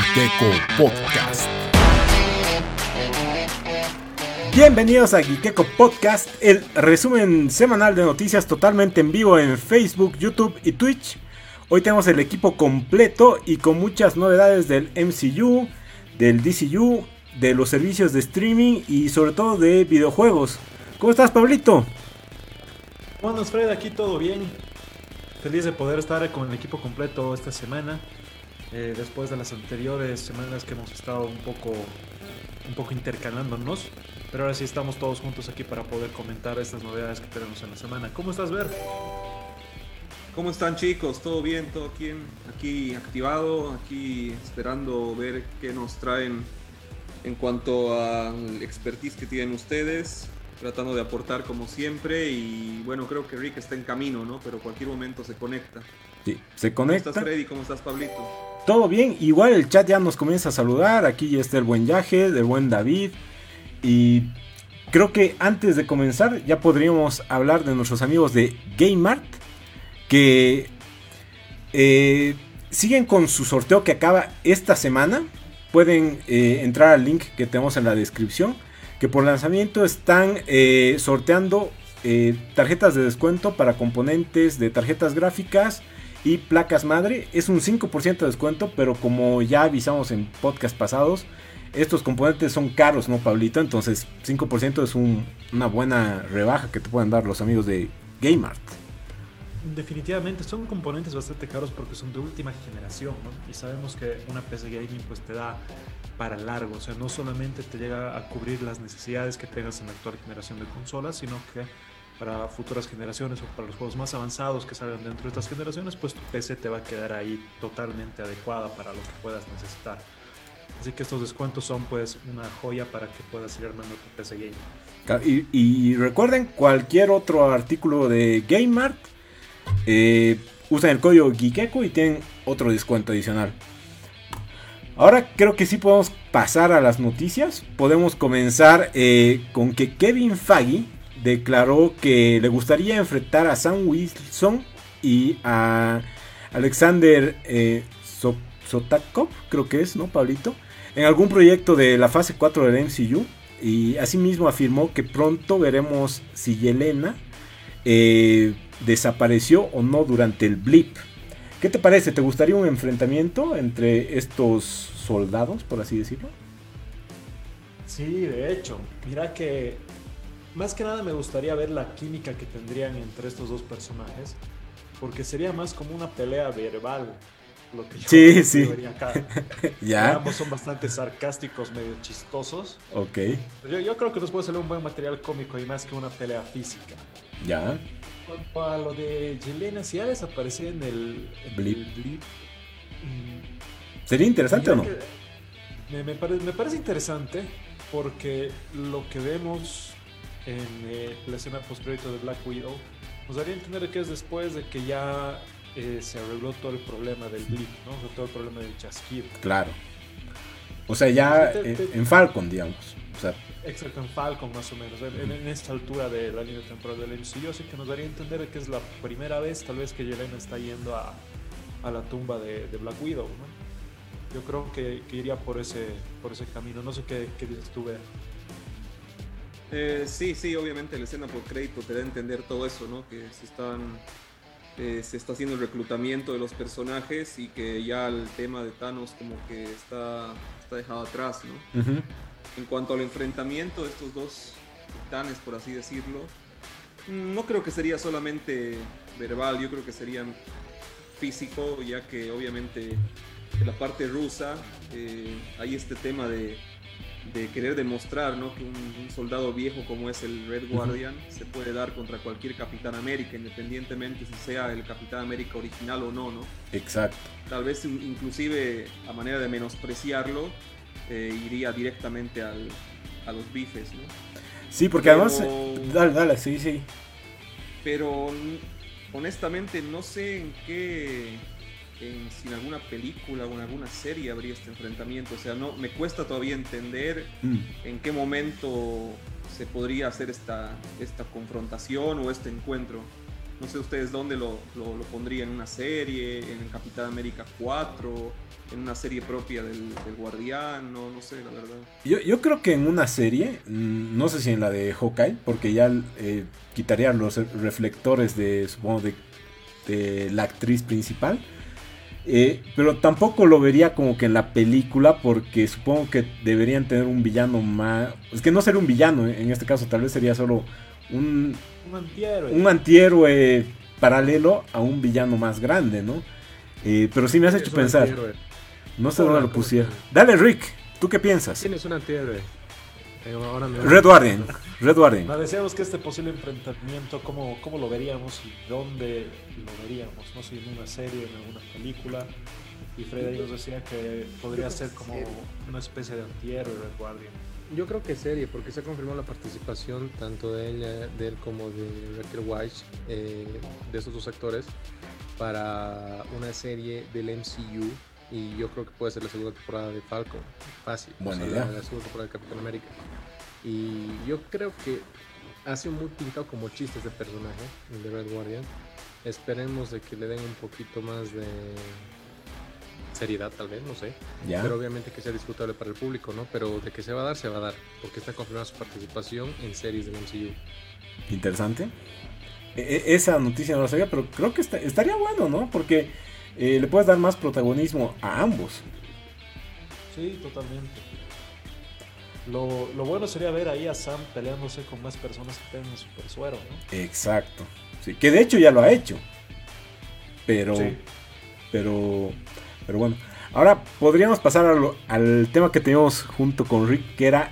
Giteco Podcast. Bienvenidos a Giteco Podcast, el resumen semanal de noticias totalmente en vivo en Facebook, YouTube y Twitch. Hoy tenemos el equipo completo y con muchas novedades del MCU, del DCU, de los servicios de streaming y sobre todo de videojuegos. ¿Cómo estás, Pablito? Bueno, Fred, aquí todo bien. Feliz de poder estar con el equipo completo esta semana. Eh, después de las anteriores semanas que hemos estado un poco, un poco intercalándonos. Pero ahora sí estamos todos juntos aquí para poder comentar estas novedades que tenemos en la semana. ¿Cómo estás, Ver? ¿Cómo están chicos? ¿Todo bien? ¿Todo aquí, aquí activado? Aquí esperando ver qué nos traen en cuanto al expertise que tienen ustedes, tratando de aportar como siempre y bueno, creo que Rick está en camino, ¿no? Pero cualquier momento se conecta. Sí, se conecta. ¿Cómo estás Freddy? ¿Cómo estás Pablito? Todo bien, igual el chat ya nos comienza a saludar, aquí ya está el buen Yaje, el buen David y creo que antes de comenzar ya podríamos hablar de nuestros amigos de GameMart que eh, siguen con su sorteo que acaba esta semana pueden eh, entrar al link que tenemos en la descripción. Que por lanzamiento están eh, sorteando tarjetas de descuento para componentes de tarjetas gráficas y placas madre. Es un 5% de descuento, pero como ya avisamos en podcast pasados, estos componentes son caros, ¿no, Pablito? Entonces 5% es una buena rebaja que te pueden dar los amigos de GameArt. Definitivamente son componentes bastante caros porque son de última generación, ¿no? Y sabemos que una PC gaming pues te da para largo, o sea, no solamente te llega a cubrir las necesidades que tengas en la actual generación de consolas, sino que para futuras generaciones o para los juegos más avanzados que salgan dentro de estas generaciones, pues tu PC te va a quedar ahí totalmente adecuada para lo que puedas necesitar. Así que estos descuentos son pues una joya para que puedas ir armando tu PC gaming. Y, y recuerden, cualquier otro artículo de GameMart eh, usan el código Gikeko y tienen otro descuento adicional. Ahora creo que sí podemos pasar a las noticias. Podemos comenzar eh, con que Kevin Feige declaró que le gustaría enfrentar a Sam Wilson y a Alexander eh, Sotakov, creo que es, ¿no, Pablito? En algún proyecto de la fase 4 del MCU. Y asimismo afirmó que pronto veremos si Yelena eh, desapareció o no durante el blip. ¿Qué te parece? ¿Te gustaría un enfrentamiento entre estos soldados, por así decirlo? Sí, de hecho. Mira que más que nada me gustaría ver la química que tendrían entre estos dos personajes. Porque sería más como una pelea verbal. Lo que yo sí, sí. Acá. ya. Ambos son bastante sarcásticos, medio chistosos. Ok. Yo, yo creo que nos puede salir un buen material cómico y más que una pelea física. Ya cuanto a lo de Yelena, si ya desapareció en el, blip. Mm, ¿Sería interesante o no? Me, me, parece interesante porque lo que vemos en eh, la escena post-crédito de Black Widow nos daría a entender que es después de que ya eh, se arregló todo el problema del blip, ¿no? todo el problema del chasquido. Claro. O sea, ya en Falcon, digamos. O sea, Exacto, en Falcon más o menos, en, esta altura de la línea temporal del MCU, así que nos daría a entender que es la primera vez tal vez que Yelena está yendo a, a la tumba de, de, Black Widow, ¿no? Yo creo que, que, iría por ese, por ese camino, no sé qué, qué dices tú, Bea. Eh, sí, sí, obviamente la escena por crédito te da a entender todo eso, ¿no? Que se están eh, se está haciendo el reclutamiento de los personajes y que ya el tema de Thanos como que está, está dejado atrás, ¿no? En cuanto al enfrentamiento de estos dos titanes, por así decirlo, no creo que sería solamente verbal, yo creo que sería físico, ya que obviamente en la parte rusa eh, hay este tema de, querer demostrar ¿no? que un, soldado viejo como es el Red Guardian se puede dar contra cualquier Capitán América, independientemente si sea el Capitán América original o no, ¿no? Exacto. Tal vez inclusive a manera de menospreciarlo, eh, iría directamente al, a los bifes, ¿no? Sí, porque además... Dale, dale, sí, sí. Pero honestamente no sé en qué... En, si en alguna película o en alguna serie habría este enfrentamiento. O sea, no me cuesta todavía entender mm. en qué momento se podría hacer esta, esta confrontación o este encuentro. No sé ustedes dónde lo, lo, lo pondrían, en una serie, en Capitán América 4, en una serie propia del, del Guardián, no, no sé, la verdad. Yo, yo, creo que en una serie, mm, no sé si en la de Hawkeye, porque ya eh, quitaría los reflectores de, supongo, de, de la actriz principal. Eh, pero tampoco lo vería como que en la película porque supongo que deberían tener un villano más... Es que no sería un villano eh, en este caso, tal vez sería solo un... Un antihéroe. Un antihéroe paralelo a un villano más grande, ¿no? Eh, pero sí me has hecho pensar. Antihéroe. No sé dónde lo pusieron. Dale, Rick, ¿tú qué piensas? ¿Quién es un antihéroe? Red Warden. Red Warden. No, decíamos que este posible enfrentamiento, ¿cómo, ¿cómo lo veríamos y dónde lo veríamos? No sé, en una serie, en alguna película. Y Freddy nos decía que podría ser como una especie de antihéroe Red Guardian. Yo creo que serie, porque se ha confirmado la participación tanto de él, de él como de Raquel White, eh, de esos dos actores, para una serie del MCU y yo creo que puede ser la segunda temporada de Falcon, fácil. Buena idea. La, segunda temporada de Capitán América. Y yo creo que ha sido muy pintado como chiste este personaje, el de Red Guardian. Esperemos de que le den un poquito más de seriedad, tal vez, no sé. ¿Ya? Pero obviamente que sea disfrutable para el público, ¿no? Pero de que se va a dar, se va a dar. Porque está confirmada su participación en series del MCU. Interesante. E, e esa noticia no la sabía, pero creo que está, estaría bueno, ¿no? Porque eh, le puedes dar más protagonismo a ambos. Sí, totalmente. Lo, lo, bueno sería ver ahí a Sam peleándose con más personas que tengan super suero, ¿no? Exacto. Sí, que de hecho ya lo ha hecho. Pero. Sí. Pero. Pero bueno. Ahora podríamos pasar al, al tema que teníamos junto con Rick, que era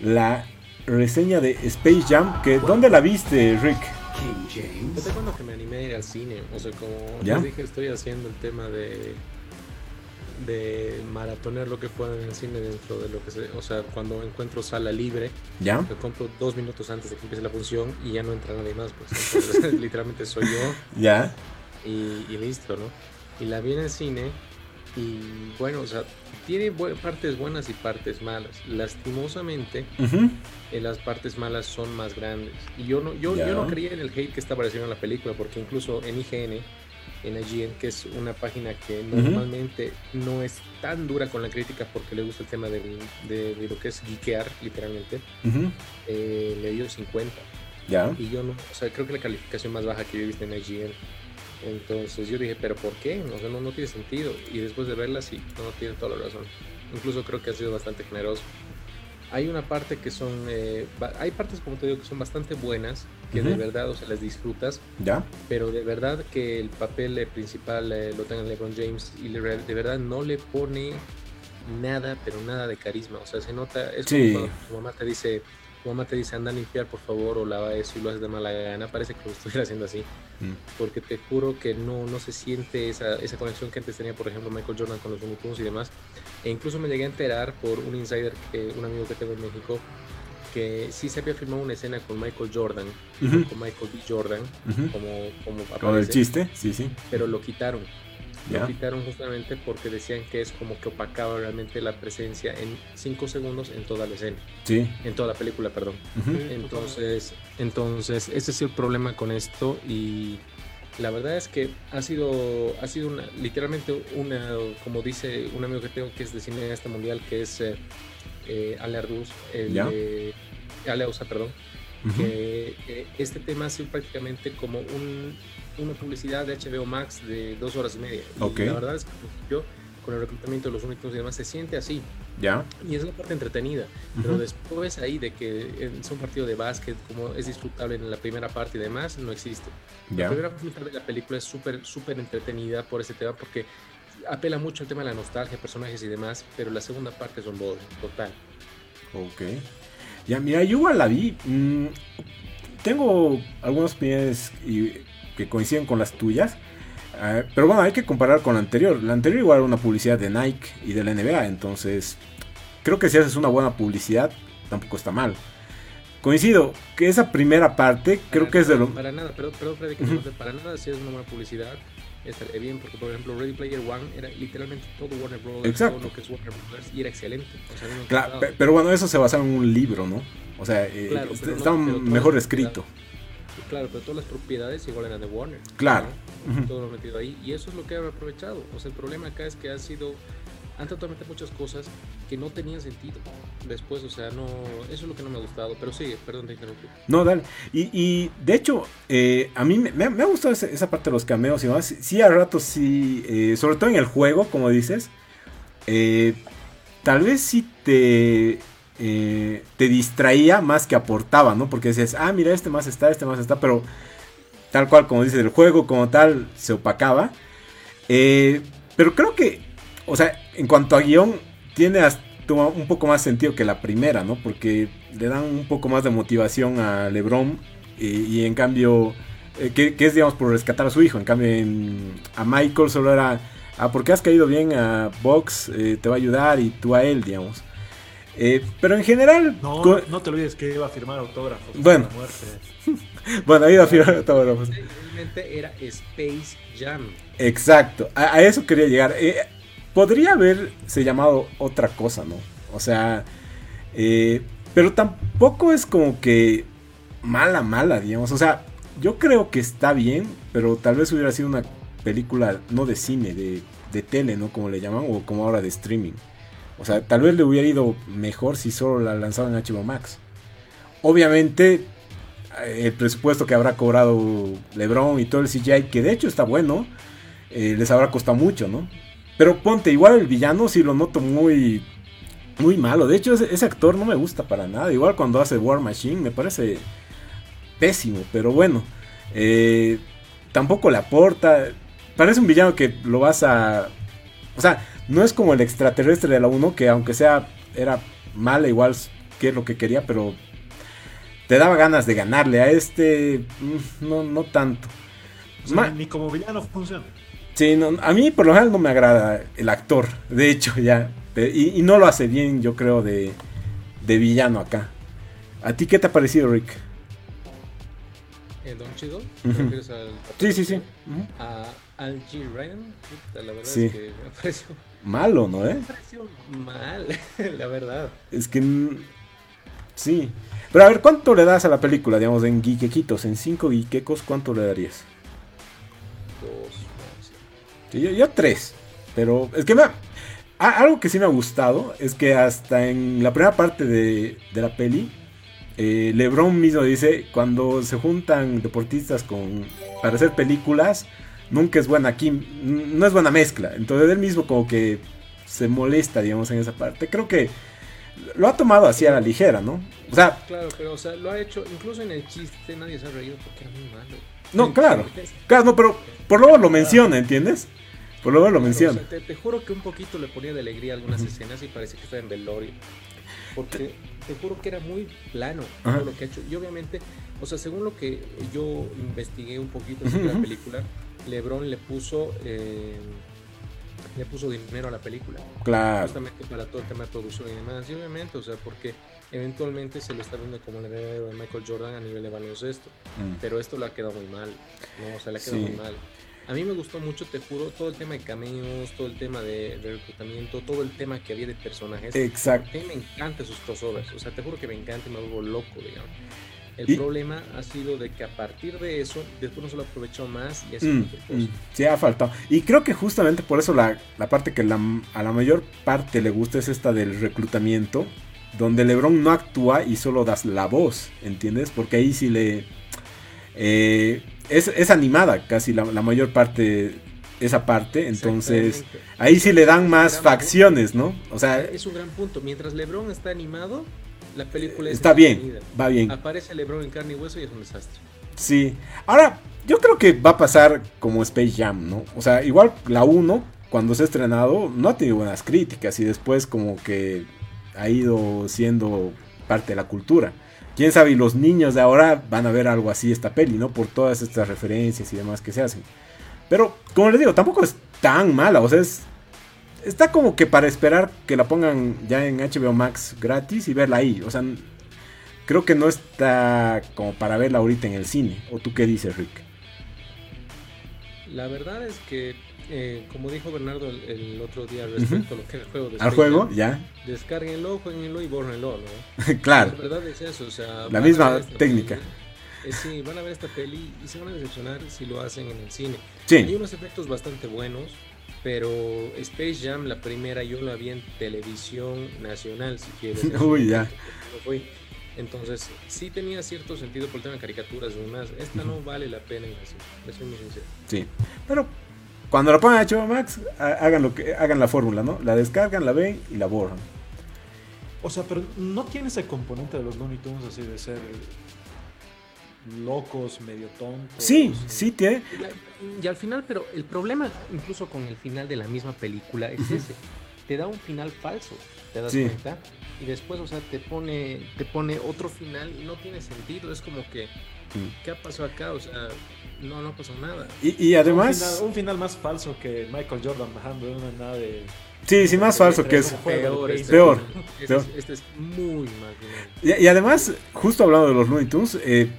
la reseña de Space Jam. Que, ¿Dónde la viste, Rick? King James. Yo cuando que me animé a ir al cine, o sea, como ¿Ya? les dije, estoy haciendo el tema de de maratonear lo que pueda en el cine dentro de lo que se, o sea, cuando encuentro sala libre, ya, me compro dos minutos antes de que empiece la función y ya no entra nadie más, pues entonces, literalmente soy yo, ya, y, y, listo, ¿no? Y la vi en el cine y bueno, o sea, tiene bu partes buenas y partes malas. Lastimosamente, uh -huh. eh, las partes malas son más grandes. Y yo no, yo, yo no creía en el hate que está apareciendo en la película, porque incluso en IGN, en IGN, que es una página que normalmente uh -huh. no es tan dura con la crítica porque le gusta el tema de, de, de lo que es geekear, literalmente, uh -huh. eh, le dio 50. Ya. Y yo no, o sea, creo que la calificación más baja que yo he visto en IGN. Entonces yo dije, pero ¿por qué? O sea, no, no tiene sentido. Y después de verla, sí, no, no tiene toda la razón. Incluso creo que ha sido bastante generoso. Hay una parte que son, eh, hay partes como te digo que son bastante buenas, que uh -huh. de verdad, o sea, las disfrutas. Ya. Pero de verdad que el papel eh, principal eh, lo tenga LeBron James y de verdad no le pone nada, pero nada de carisma. O sea, se nota, es sí. como cuando tu mamá te dice, tu mamá te dice anda a limpiar por favor o lava eso y lo haces de mala gana, parece que lo estuviera haciendo así. Mm. Porque te juro que no, no se siente esa, esa conexión que antes tenía, por ejemplo, Michael Jordan con los Tunes y demás. E incluso me llegué a enterar por un insider, que, un amigo que tengo en México, que sí se había filmado una escena con Michael Jordan, uh -huh. con Michael B. Jordan, uh -huh. como, como aparece, Con el chiste, sí, sí. Pero lo quitaron. Ya. Lo quitaron justamente porque decían que es como que opacaba realmente la presencia en 5 segundos en toda la escena. Sí. En toda la película, perdón. Uh -huh. Entonces, entonces, ese es el problema con esto y la verdad es que ha sido, ha sido una, literalmente una, como dice un amigo que tengo que es de cineasta mundial, que es eh, eh, Ale Arduz, el de, Ale Ausa, perdón, uh -huh. que eh, este tema ha sido prácticamente como un, una publicidad de HBO Max de dos horas y media. Y okay. la verdad es que yo con el reclutamiento de los únicos y demás se siente así. Ya. Y es la parte entretenida. Uh -huh. Pero después ahí de que es un partido de básquet, como es disfrutable en la primera parte y demás, no existe. Ya. La primera mitad de la película es súper, súper entretenida por ese tema porque apela mucho al tema de la nostalgia, personajes y demás, pero la segunda parte es un bode, total. Ok. Ya, mira, yo igual la vi. Mm, tengo algunas opiniones y, que coinciden con las tuyas. Uh, pero bueno, hay que comparar con la anterior. La anterior igual era una publicidad de Nike y de la NBA. Entonces, creo que si haces una buena publicidad, tampoco está mal. Coincido que esa primera parte creo que es de lo... Para nada, perdón, perdón Freddy, que uh -huh. para nada si es una buena publicidad estaría bien, porque por ejemplo Ready Player One era literalmente todo Warner Bros. Exacto. Todo lo que es Warner y era excelente. O sea, no claro, pero bueno, eso se basa en un libro, ¿no? O sea, eh, claro, está no, mejor escrito. Claro, pero todas las propiedades igual eran de Warner. Claro. ¿no? Todo lo metido ahí. Y eso es lo que han aprovechado. O sea, el problema acá es que ha sido. Han tratado de meter muchas cosas que no tenían sentido. Después, o sea, no. Eso es lo que no me ha gustado. Pero sí, perdón, te interrumpí. No, dale. Y, y de hecho, eh, a mí me, me ha- gustado esa, esa parte de los cameos y demás. Sí, sí, a ratos sí. eh, sobre todo en el juego, como dices. eh, tal vez sí te. Eh, te distraía más que aportaba, ¿no? Porque decías, ah, mira, este más está, este más está, pero tal cual, como dices, el juego como tal se opacaba. Eh, pero creo que, o sea, en cuanto a guion, tiene un poco más sentido que la primera, ¿no? Porque le dan un poco más de motivación a LeBron y, y en cambio, eh, que, es, digamos, por rescatar a su hijo. En cambio, a Michael solo era, ah, porque has caído bien a Box, eh, te va a ayudar y tú a él, digamos. Eh, pero en general, No, no te olvides que iba a firmar autógrafos. Bueno. bueno, ahí iba a firmar autógrafos. Realmente era Space Jam. Exacto, a, a eso quería llegar. Eh, podría haberse llamado otra cosa, ¿no? O sea, eh, pero tampoco es como que mala, mala, digamos. O sea, yo creo que está bien, pero tal vez hubiera sido una película no de cine, de, de tele, ¿no? Como le llaman, o como ahora de streaming. O sea, tal vez le hubiera ido mejor si solo la lanzaban en HBO Max. Obviamente, eh, el presupuesto que habrá cobrado LeBron y todo el CGI, que de hecho está bueno, eh, les habrá costado mucho, ¿no? Pero ponte, igual el villano sí lo noto muy, muy malo. De hecho, ese, actor no me gusta para nada. Igual cuando hace War Machine me parece pésimo, pero bueno. eh, tampoco le aporta. Parece un villano que lo vas a... O sea, no es como el extraterrestre de la 1, que aunque sea, era mala igual que lo que quería, pero te daba ganas de ganarle. A este, mm, no, no tanto. O sea, Ma- ni como villano funciona. Sí, no, a mí por lo general no me agrada el actor, de hecho ya. Y, y no lo hace bien, yo creo, de, de villano acá. ¿A ti qué te ha parecido, Rick? ¿El Don Chido? Ujú. ¿Te refieres al Sí, sí, sí. A Al G. Ryan. La verdad Sí. es que me pareció, Malo, ¿no? Eh? me pareció mal, la verdad. Es que... Sí. Pero a ver, ¿cuánto le das a la película, digamos, en guiquequitos? En cinco guiquecos, ¿cuánto le darías? Dos, sí. Yo, yo tres. Pero es que me a- algo que sí me ha gustado es que hasta en la primera parte de, de la peli, eh, LeBron mismo dice, cuando se juntan deportistas con para hacer películas, nunca es buena quim- no es buena mezcla. Entonces él mismo como que se molesta, digamos, en esa parte. Creo que lo ha tomado así a la ligera, ¿no? O sea, Claro, pero o sea, lo ha hecho, incluso en el chiste nadie se ha reído porque era muy malo. no, claro. Claro, no, pero por luego lo menciona, ¿entiendes? Por luego lo Claro, menciona. o sea, te, te juro que un poquito le ponía de alegría algunas escenas y parece que está en velorio. Porque te juro que era muy plano todo lo que ha hecho. Y obviamente, o sea, según lo que yo investigué un poquito sobre la ujú. película, LeBron le puso eh, le puso dinero a la película. Claro. Justamente para todo el tema de producción y demás. Y obviamente, o sea, porque eventualmente se lo está viendo como el heredero de Michael Jordan a nivel de baloncesto. Mm. Pero esto le ha quedado muy mal. ¿no? O sea, le ha quedado Sí. muy mal. A mí me gustó mucho, te juro, todo el tema de cameos, todo el tema de, de reclutamiento, todo el tema que había de personajes. Exacto. A mí me encantan sus crossovers. O sea, te juro que me encanta y me vuelvo loco, digamos. El Y- problema ha sido de que a partir de eso, después no se lo aprovechó más y sido Mm, mm, sí, ha faltado. Y creo que justamente por eso la, la parte que la- a la mayor parte le gusta es esta del reclutamiento, donde LeBron no actúa y solo das la voz, ¿entiendes? Porque ahí sí le... eh, es, es animada casi la, la mayor parte, esa parte, entonces ahí sí le dan más facciones, ¿no? O sea, Es un gran punto. Mientras LeBron está animado, la película es está bien, va bien. Aparece LeBron en carne y hueso y es un desastre. Sí. Ahora, yo creo que va a pasar como Space Jam, ¿no? O sea, igual la 1, cuando se ha estrenado, no ha tenido buenas críticas y después como que ha ido siendo parte de la cultura. Quién sabe, y los niños de ahora van a ver algo así esta peli, ¿no? Por todas estas referencias y demás que se hacen. Pero, como les digo, tampoco es tan mala, o sea, es... Está como que para esperar que la pongan ya en HBO Max gratis y verla ahí. O sea, creo que no está como para verla ahorita en el cine. ¿O tú qué dices, Rick? La verdad es que, eh, como dijo Bernardo el, el otro día respecto a lo que era el juego de ¿Al Space juego? Jam, Ya. Descárguenlo, jueguenlo y bórrenlo, ¿no? claro. La verdad es eso, o sea... La van a misma técnica. peli, eh, sí, van a ver esta peli y se van a decepcionar si lo hacen en el cine. Sí. Hay unos efectos bastante buenos, pero Space Jam, la primera, yo la vi en televisión nacional, si quieres. Uy, ya. Fui. Entonces, sí tenía cierto sentido por el tema de caricaturas y demás. Esta no vale la pena en les soy muy sincero. Sí. Pero cuando la pongan a HBO Max, ha- hagan, lo que, hagan la fórmula, ¿no? La descargan, la ven y la borran. O sea, pero no tiene ese componente de los Looney Tunes así de ser locos, medio tontos. Sí, sí tiene. Y, al final, pero el problema, incluso con el final de la misma película, es ese. Te da un final falso, ¿te das Sí. cuenta? Y después, o sea, te pone, te pone otro final y no tiene sentido. Es como que. ¿qué ha pasado acá? O sea, no, no pasó nada. Y, y Un además, final, un final más falso que Michael Jordan bajando de una nave. sí, sí, más falso que es. Peor, este, Peor, Este, peor. Es, este es muy mal. Y, y además, justo hablando de los Looney Tunes, eh,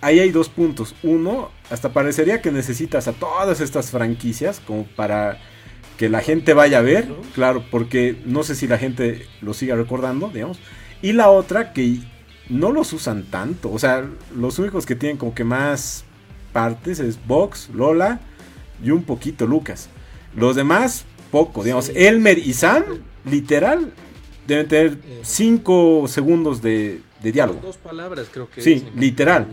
ahí hay dos puntos. Uno, hasta parecería que necesitas a todas estas franquicias como para que la gente vaya a ver, claro, porque no sé si la gente lo siga recordando, digamos. Y la otra, que no los usan tanto. O sea, los únicos que tienen como que más partes es Vox, Lola y un poquito Lucas. Los demás, poco, digamos. Elmer y Sam, literal, deben tener Eh. 5 segundos de, de diálogo. Dos palabras creo que Sí, literal.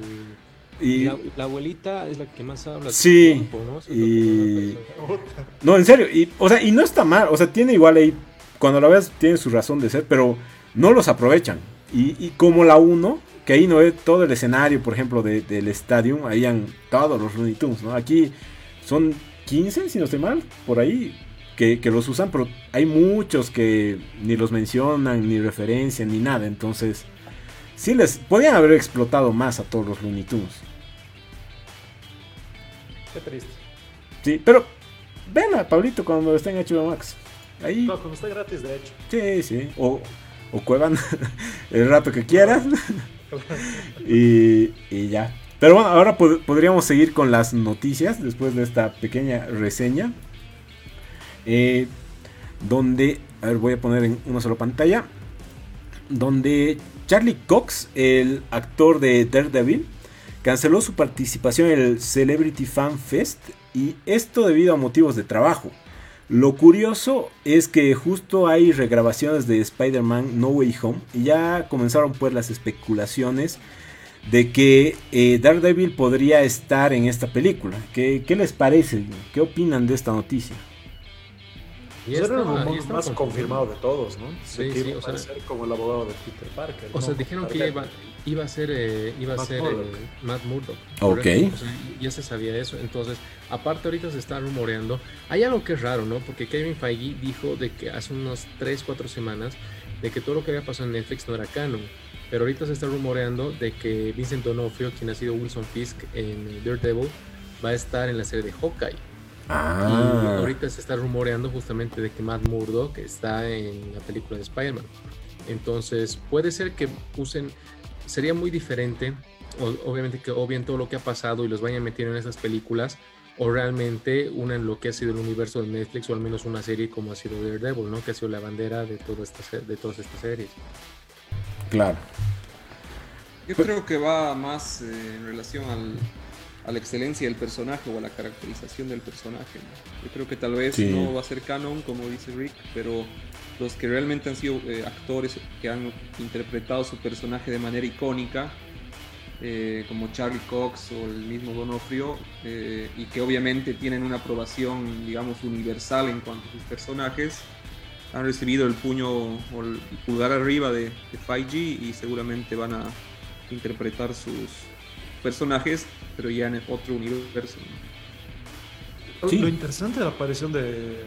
Y la, la abuelita es la que más habla. Sí, tiempo, ¿no? Eso y- no, en serio, y, o sea, y no está mal, o sea, tiene igual ahí, cuando la ves, tiene su razón de ser, pero no los aprovechan. Y, y como la 1, que ahí no ve todo el escenario, por ejemplo, de- del estadio, ahí han todos los Looney Tunes, ¿no? Aquí son 15, si no estoy mal, por ahí, que, que los usan, pero hay muchos que ni los mencionan, ni referencian, ni nada, entonces, sí les, podían haber explotado más a todos los Looney Tunes. Qué triste. Sí, pero venla, Pablito, cuando esté en HBO Max. Ahí, No, cuando está gratis, de hecho. sí, sí. O, o cuevan el rato que quieras. y, y ya. Pero bueno, ahora pod- podríamos seguir con las noticias después de esta pequeña reseña. Eh, donde, a ver, voy a poner en una sola pantalla. Donde Charlie Cox, el actor de Daredevil, canceló su participación en el Celebrity Fan Fest y esto debido a motivos de trabajo. Lo curioso es que justo hay regrabaciones de Spider-Man No Way Home y ya comenzaron pues las especulaciones de que eh, Daredevil podría estar en esta película. ¿Qué, qué les parece? ¿Qué opinan de esta noticia? Y era el estaba más confirmado. de todos, ¿no? Sí, sí, iba o a sea- aparecer como el abogado de Peter Parker. O sea, ¿no? dijeron que iba, iba a ser, eh, iba a Matt ser Murdock. eh, Matt Murdock. Ok. O sea, ya se sabía eso. Entonces, aparte ahorita se está rumoreando. Hay algo que es raro, ¿no? Porque Kevin Feige dijo de que hace unas 3, 4 semanas de que todo lo que había pasado en Netflix no era canon. Pero ahorita se está rumoreando de que Vincent D'Onofrio, quien ha sido Wilson Fisk en Daredevil, va a estar en la serie de Hawkeye. Y Ah, ahorita se está rumoreando justamente de que Matt Murdock está en la película de Spider-Man. Entonces, puede ser que usen, sería muy diferente, o- obviamente que obvien todo lo que ha pasado y los vayan metiendo en esas películas, o realmente unan lo que ha sido el universo de Netflix, o al menos una serie como ha sido Daredevil, ¿no? Que ha sido la bandera de, toda esta, de todas estas series. claro. Yo creo que va más eh, en relación al, a la excelencia del personaje o a la caracterización del personaje. ¿no? Yo creo que tal vez Sí. no va a ser canon, como dice Rick, pero los que realmente han sido eh, actores que han interpretado su personaje de manera icónica, eh, como Charlie Cox o el mismo Donofrio, eh, y que obviamente tienen una aprobación, digamos, universal en cuanto a sus personajes, han recibido el puño o el pulgar arriba de, de 5G y seguramente van a interpretar sus personajes, pero ya en otro universo. ¿no? Lo- Sí. Lo interesante de la aparición de,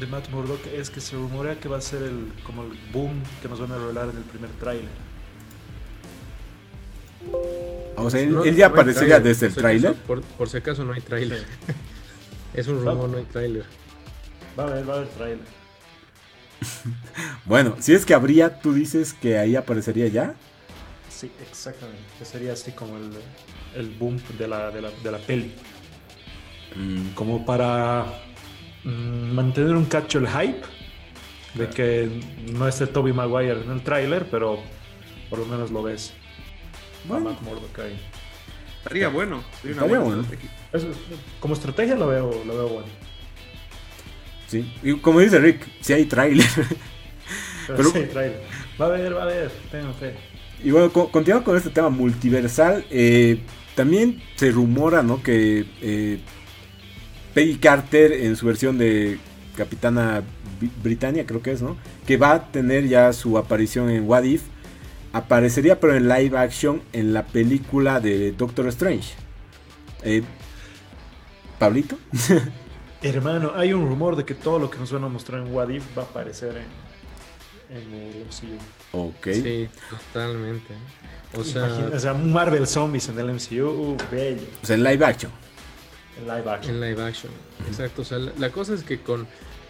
de Matt Murdock es que se rumorea que va a ser el, como el boom que nos van a revelar en el primer tráiler. O sea, él, No- él ya no aparecería desde el tráiler. Por, por si acaso no hay tráiler. es un rumor, no hay tráiler. Va a haber, va a haber tráiler. Bueno, si es que habría, tú dices que ahí aparecería ya. Sí, exactamente. Que sería así como el, el boom de la, de la, de la peli. Mm, Como para mm, mantener un cacho el hype de que no esté Toby Maguire en el tráiler, pero por lo menos lo ves. bueno. Estaría bueno. Estaría bueno. como estrategia lo veo, lo veo bueno. Sí, y como dice Rick, si hay trailer. Pero, sí, trailer. Va a haber, va a haber, tengo fe. Y bueno, continuando con este tema multiversal, eh, también se rumora, ¿no? Que eh, Peggy Carter en su versión de Capitana Britannia, creo que es, ¿no? Que va a tener ya su aparición en What If. Aparecería pero en live action en la película de Doctor Strange. Eh, ¿Pablito? Hermano, hay un rumor de que todo lo que nos van a mostrar en What If va a aparecer en, el MCU. Ok. Sí, totalmente. O sea, o sea, Marvel Zombies en el MCU, uh, bello. O sea, en live action. En live action. En live action, exacto. O sea, la, cosa es que con,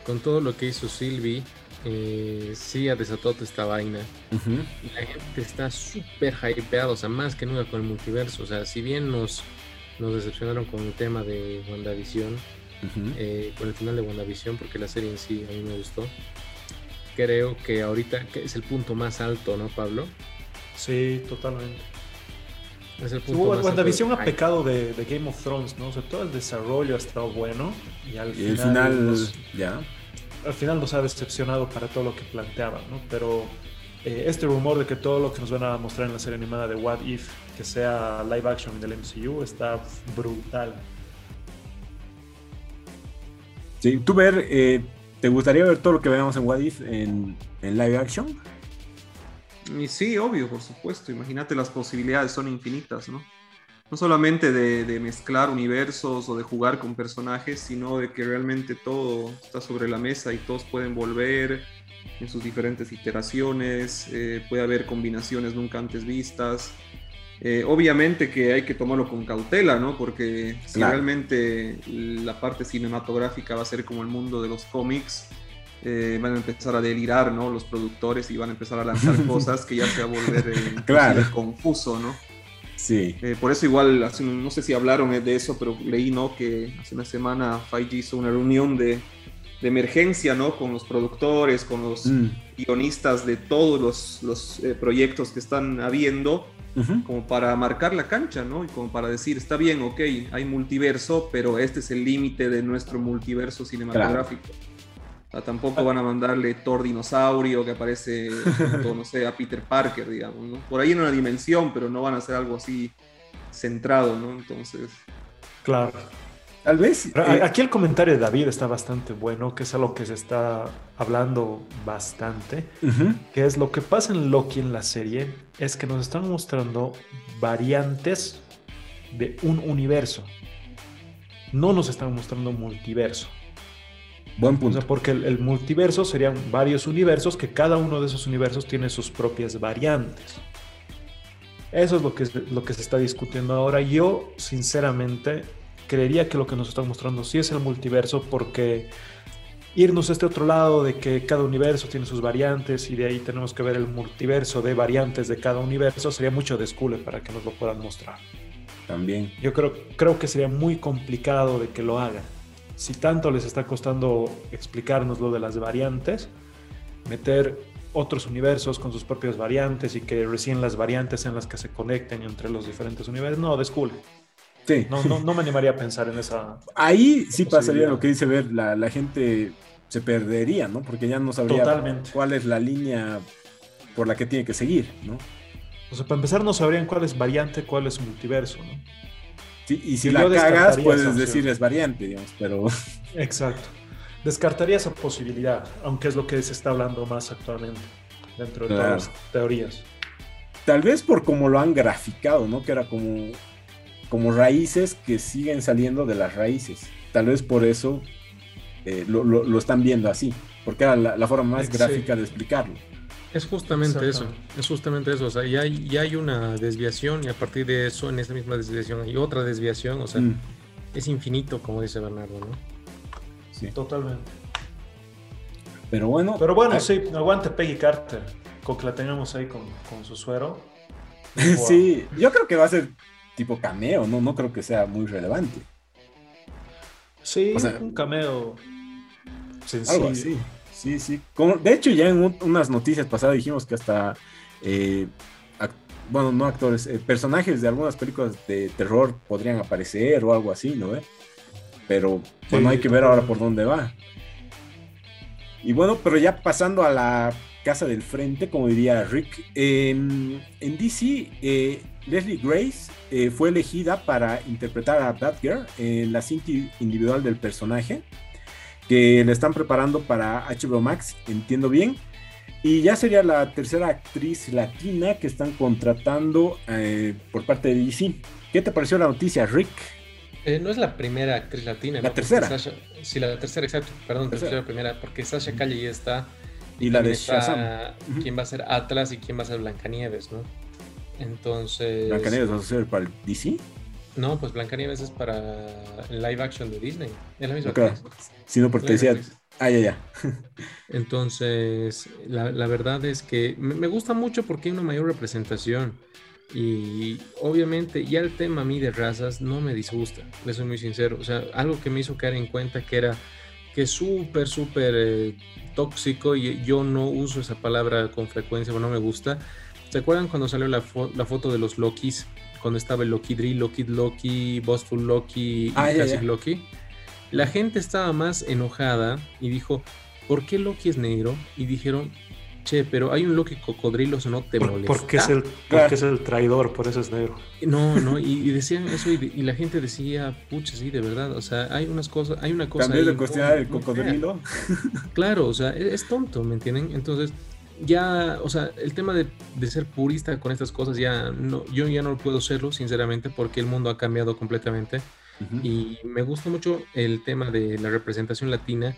con todo lo que hizo Sylvie, eh, sí ha desatado esta vaina. La gente está súper hypeada, o sea, más que nunca con el multiverso. O sea, si bien nos, nos decepcionaron con el tema de WandaVision, eh, con el final de WandaVision, porque la serie en sí a mí me gustó. Creo que ahorita que es el punto más alto, ¿no, Pablo? Sí, totalmente. Es el punto WandaVision ha pecado de, Game of Thrones, ¿no? O sea, todo el desarrollo ha estado bueno y al final, ya. Al final nos ha decepcionado para todo lo que planteaba, ¿no? Pero eh, este rumor de que todo lo que nos van a mostrar en la serie animada de What If, que sea live action del MCU, está brutal. Sí, tú ver, eh, ¿te gustaría ver todo lo que veamos en What If en, live action? Y sí, obvio, por supuesto. Imagínate, las posibilidades son infinitas, ¿no? No solamente de, mezclar universos o de jugar con personajes, sino de que realmente todo está sobre la mesa y todos pueden volver en sus diferentes iteraciones, eh, puede haber combinaciones nunca antes vistas. Eh, obviamente que hay que tomarlo con cautela, ¿no? Porque si realmente la parte cinematográfica va a ser como el mundo de los cómics, eh, van a empezar a delirar, ¿no? Los productores y van a empezar a lanzar cosas que ya se va a volver eh, confuso, ¿no? Sí. por eso igual, no sé si hablaron de eso, pero leí, ¿no? Que hace una semana Feige hizo una reunión de, emergencia, ¿no? Con los productores, con los mm. guionistas de todos los, los proyectos que están habiendo como para marcar la cancha, ¿no? Y como para decir, está bien, ok, hay multiverso, pero este es el límite de nuestro multiverso cinematográfico. tampoco van a mandarle Thor dinosaurio que aparece, no sé, a Peter Parker, digamos, ¿no? Por ahí en una dimensión, pero no van a hacer algo así centrado, ¿no? Entonces... Claro. Tal vez. Eh, aquí el comentario de David está bastante bueno, que es algo que se está hablando bastante, que es lo que pasa en Loki en la serie, es que nos están mostrando variantes de un universo. No nos están mostrando multiverso. Buen punto. porque el, multiverso serían varios universos que cada uno de esos universos tiene sus propias variantes. Eso es lo que, lo que se está discutiendo ahora. Yo, sinceramente, creería que lo que nos están mostrando sí es el multiverso porque irnos a este otro lado de que cada universo tiene sus variantes y de ahí tenemos que ver el multiverso de variantes de cada universo sería mucho descule para que nos lo puedan mostrar. También. Yo creo, creo que sería muy complicado de que lo hagan. Si tanto les está costando explicarnos lo de las variantes, meter otros universos con sus propias variantes y que recién las variantes en las que se conecten entre los diferentes universos, no, descule. No, no, no, me animaría a pensar en esa. Ahí sí pasaría lo que dice Ver, la, la, gente se perdería, ¿no? Porque ya no sabría cuál es la línea por la que tiene que seguir, ¿no? O sea, para empezar no sabrían cuál es variante, cuál es multiverso, ¿no? Sí, y si la cagas puedes decir es variante, digamos, pero... Exacto. Descartaría esa posibilidad, aunque es lo que se está hablando más actualmente dentro de todas las teorías. Tal vez por como lo han graficado, ¿no? Que era como como raíces que siguen saliendo de las raíces. Tal vez por eso eh, lo, están viendo así, porque era la, forma más gráfica de explicarlo. Es justamente eso, es justamente eso, o sea, ya hay, hay una desviación y a partir de eso, en esa misma desviación hay otra desviación, o sea, mm. es infinito, como dice Bernardo, ¿no? Sí. Totalmente. Pero bueno. Pero bueno, ah, sí, aguante Peggy Carter, con que la tengamos ahí con, su suero. sí, yo creo que va a ser tipo cameo, ¿no? No creo que sea muy relevante. Sí, un cameo sencillo. Algo así. Sí, sí. Como, de hecho, ya en unas noticias pasadas dijimos que hasta eh, bueno, no actores, eh, personajes de algunas películas de terror podrían aparecer o algo así, ¿no? Pero bueno, hay que ver ahora por dónde va. Y bueno, pero ya pasando a la casa del frente, como diría Rick, en, DC, eh, Leslie Grace eh, fue elegida para interpretar a Batgirl en la cinta individual del personaje, que le están preparando para HBO Max, entiendo bien. Y ya sería la tercera actriz latina que están contratando eh, por parte de DC. ¿Qué te pareció la noticia, Rick? Eh, no es la primera actriz latina. La tercera. sí, la tercera, exacto. Perdón, tercera. la primera, porque Sasha Calle ya está. Y, la de Shazam. ¿Quién va a ser Atlas y quién va a ser Blancanieves, no? Entonces. ¿Blancanieves va a ser para el DC? No, pues Blancanieves es para el live action de Disney. Es la misma okay. Sino porque decía Ah, ya, ya. Entonces, la, verdad es que me, gusta mucho porque hay una mayor representación. Y obviamente ya el tema a mí de razas no me disgusta, le soy muy sincero. O sea, algo que me hizo caer en cuenta que era que es súper, súper eh, tóxico y yo no uso esa palabra con frecuencia, pero no me gusta. ¿Se acuerdan cuando salió la, foto de los Lokis? Cuando estaba el Loki Drill, Loki Loki, Bossful Loki y ah, Classic Loki la gente estaba más enojada y dijo, ¿por qué Loki es negro? Y dijeron, che, pero hay un Loki cocodrilo, ¿o no te molesta? Porque es, el, porque es el traidor, por eso es negro. No, no, y, decían eso y, la gente decía, pucha, sí, de verdad, o sea, hay unas cosas, hay una cosa... También de cuestionar el cocodrilo. Claro, o sea, es, tonto, ¿me entienden? Entonces, ya, o sea, el tema de, de, ser purista con estas cosas, ya no, yo ya no puedo serlo, sinceramente, porque el mundo ha cambiado completamente. Y me gusta mucho el tema de la representación latina.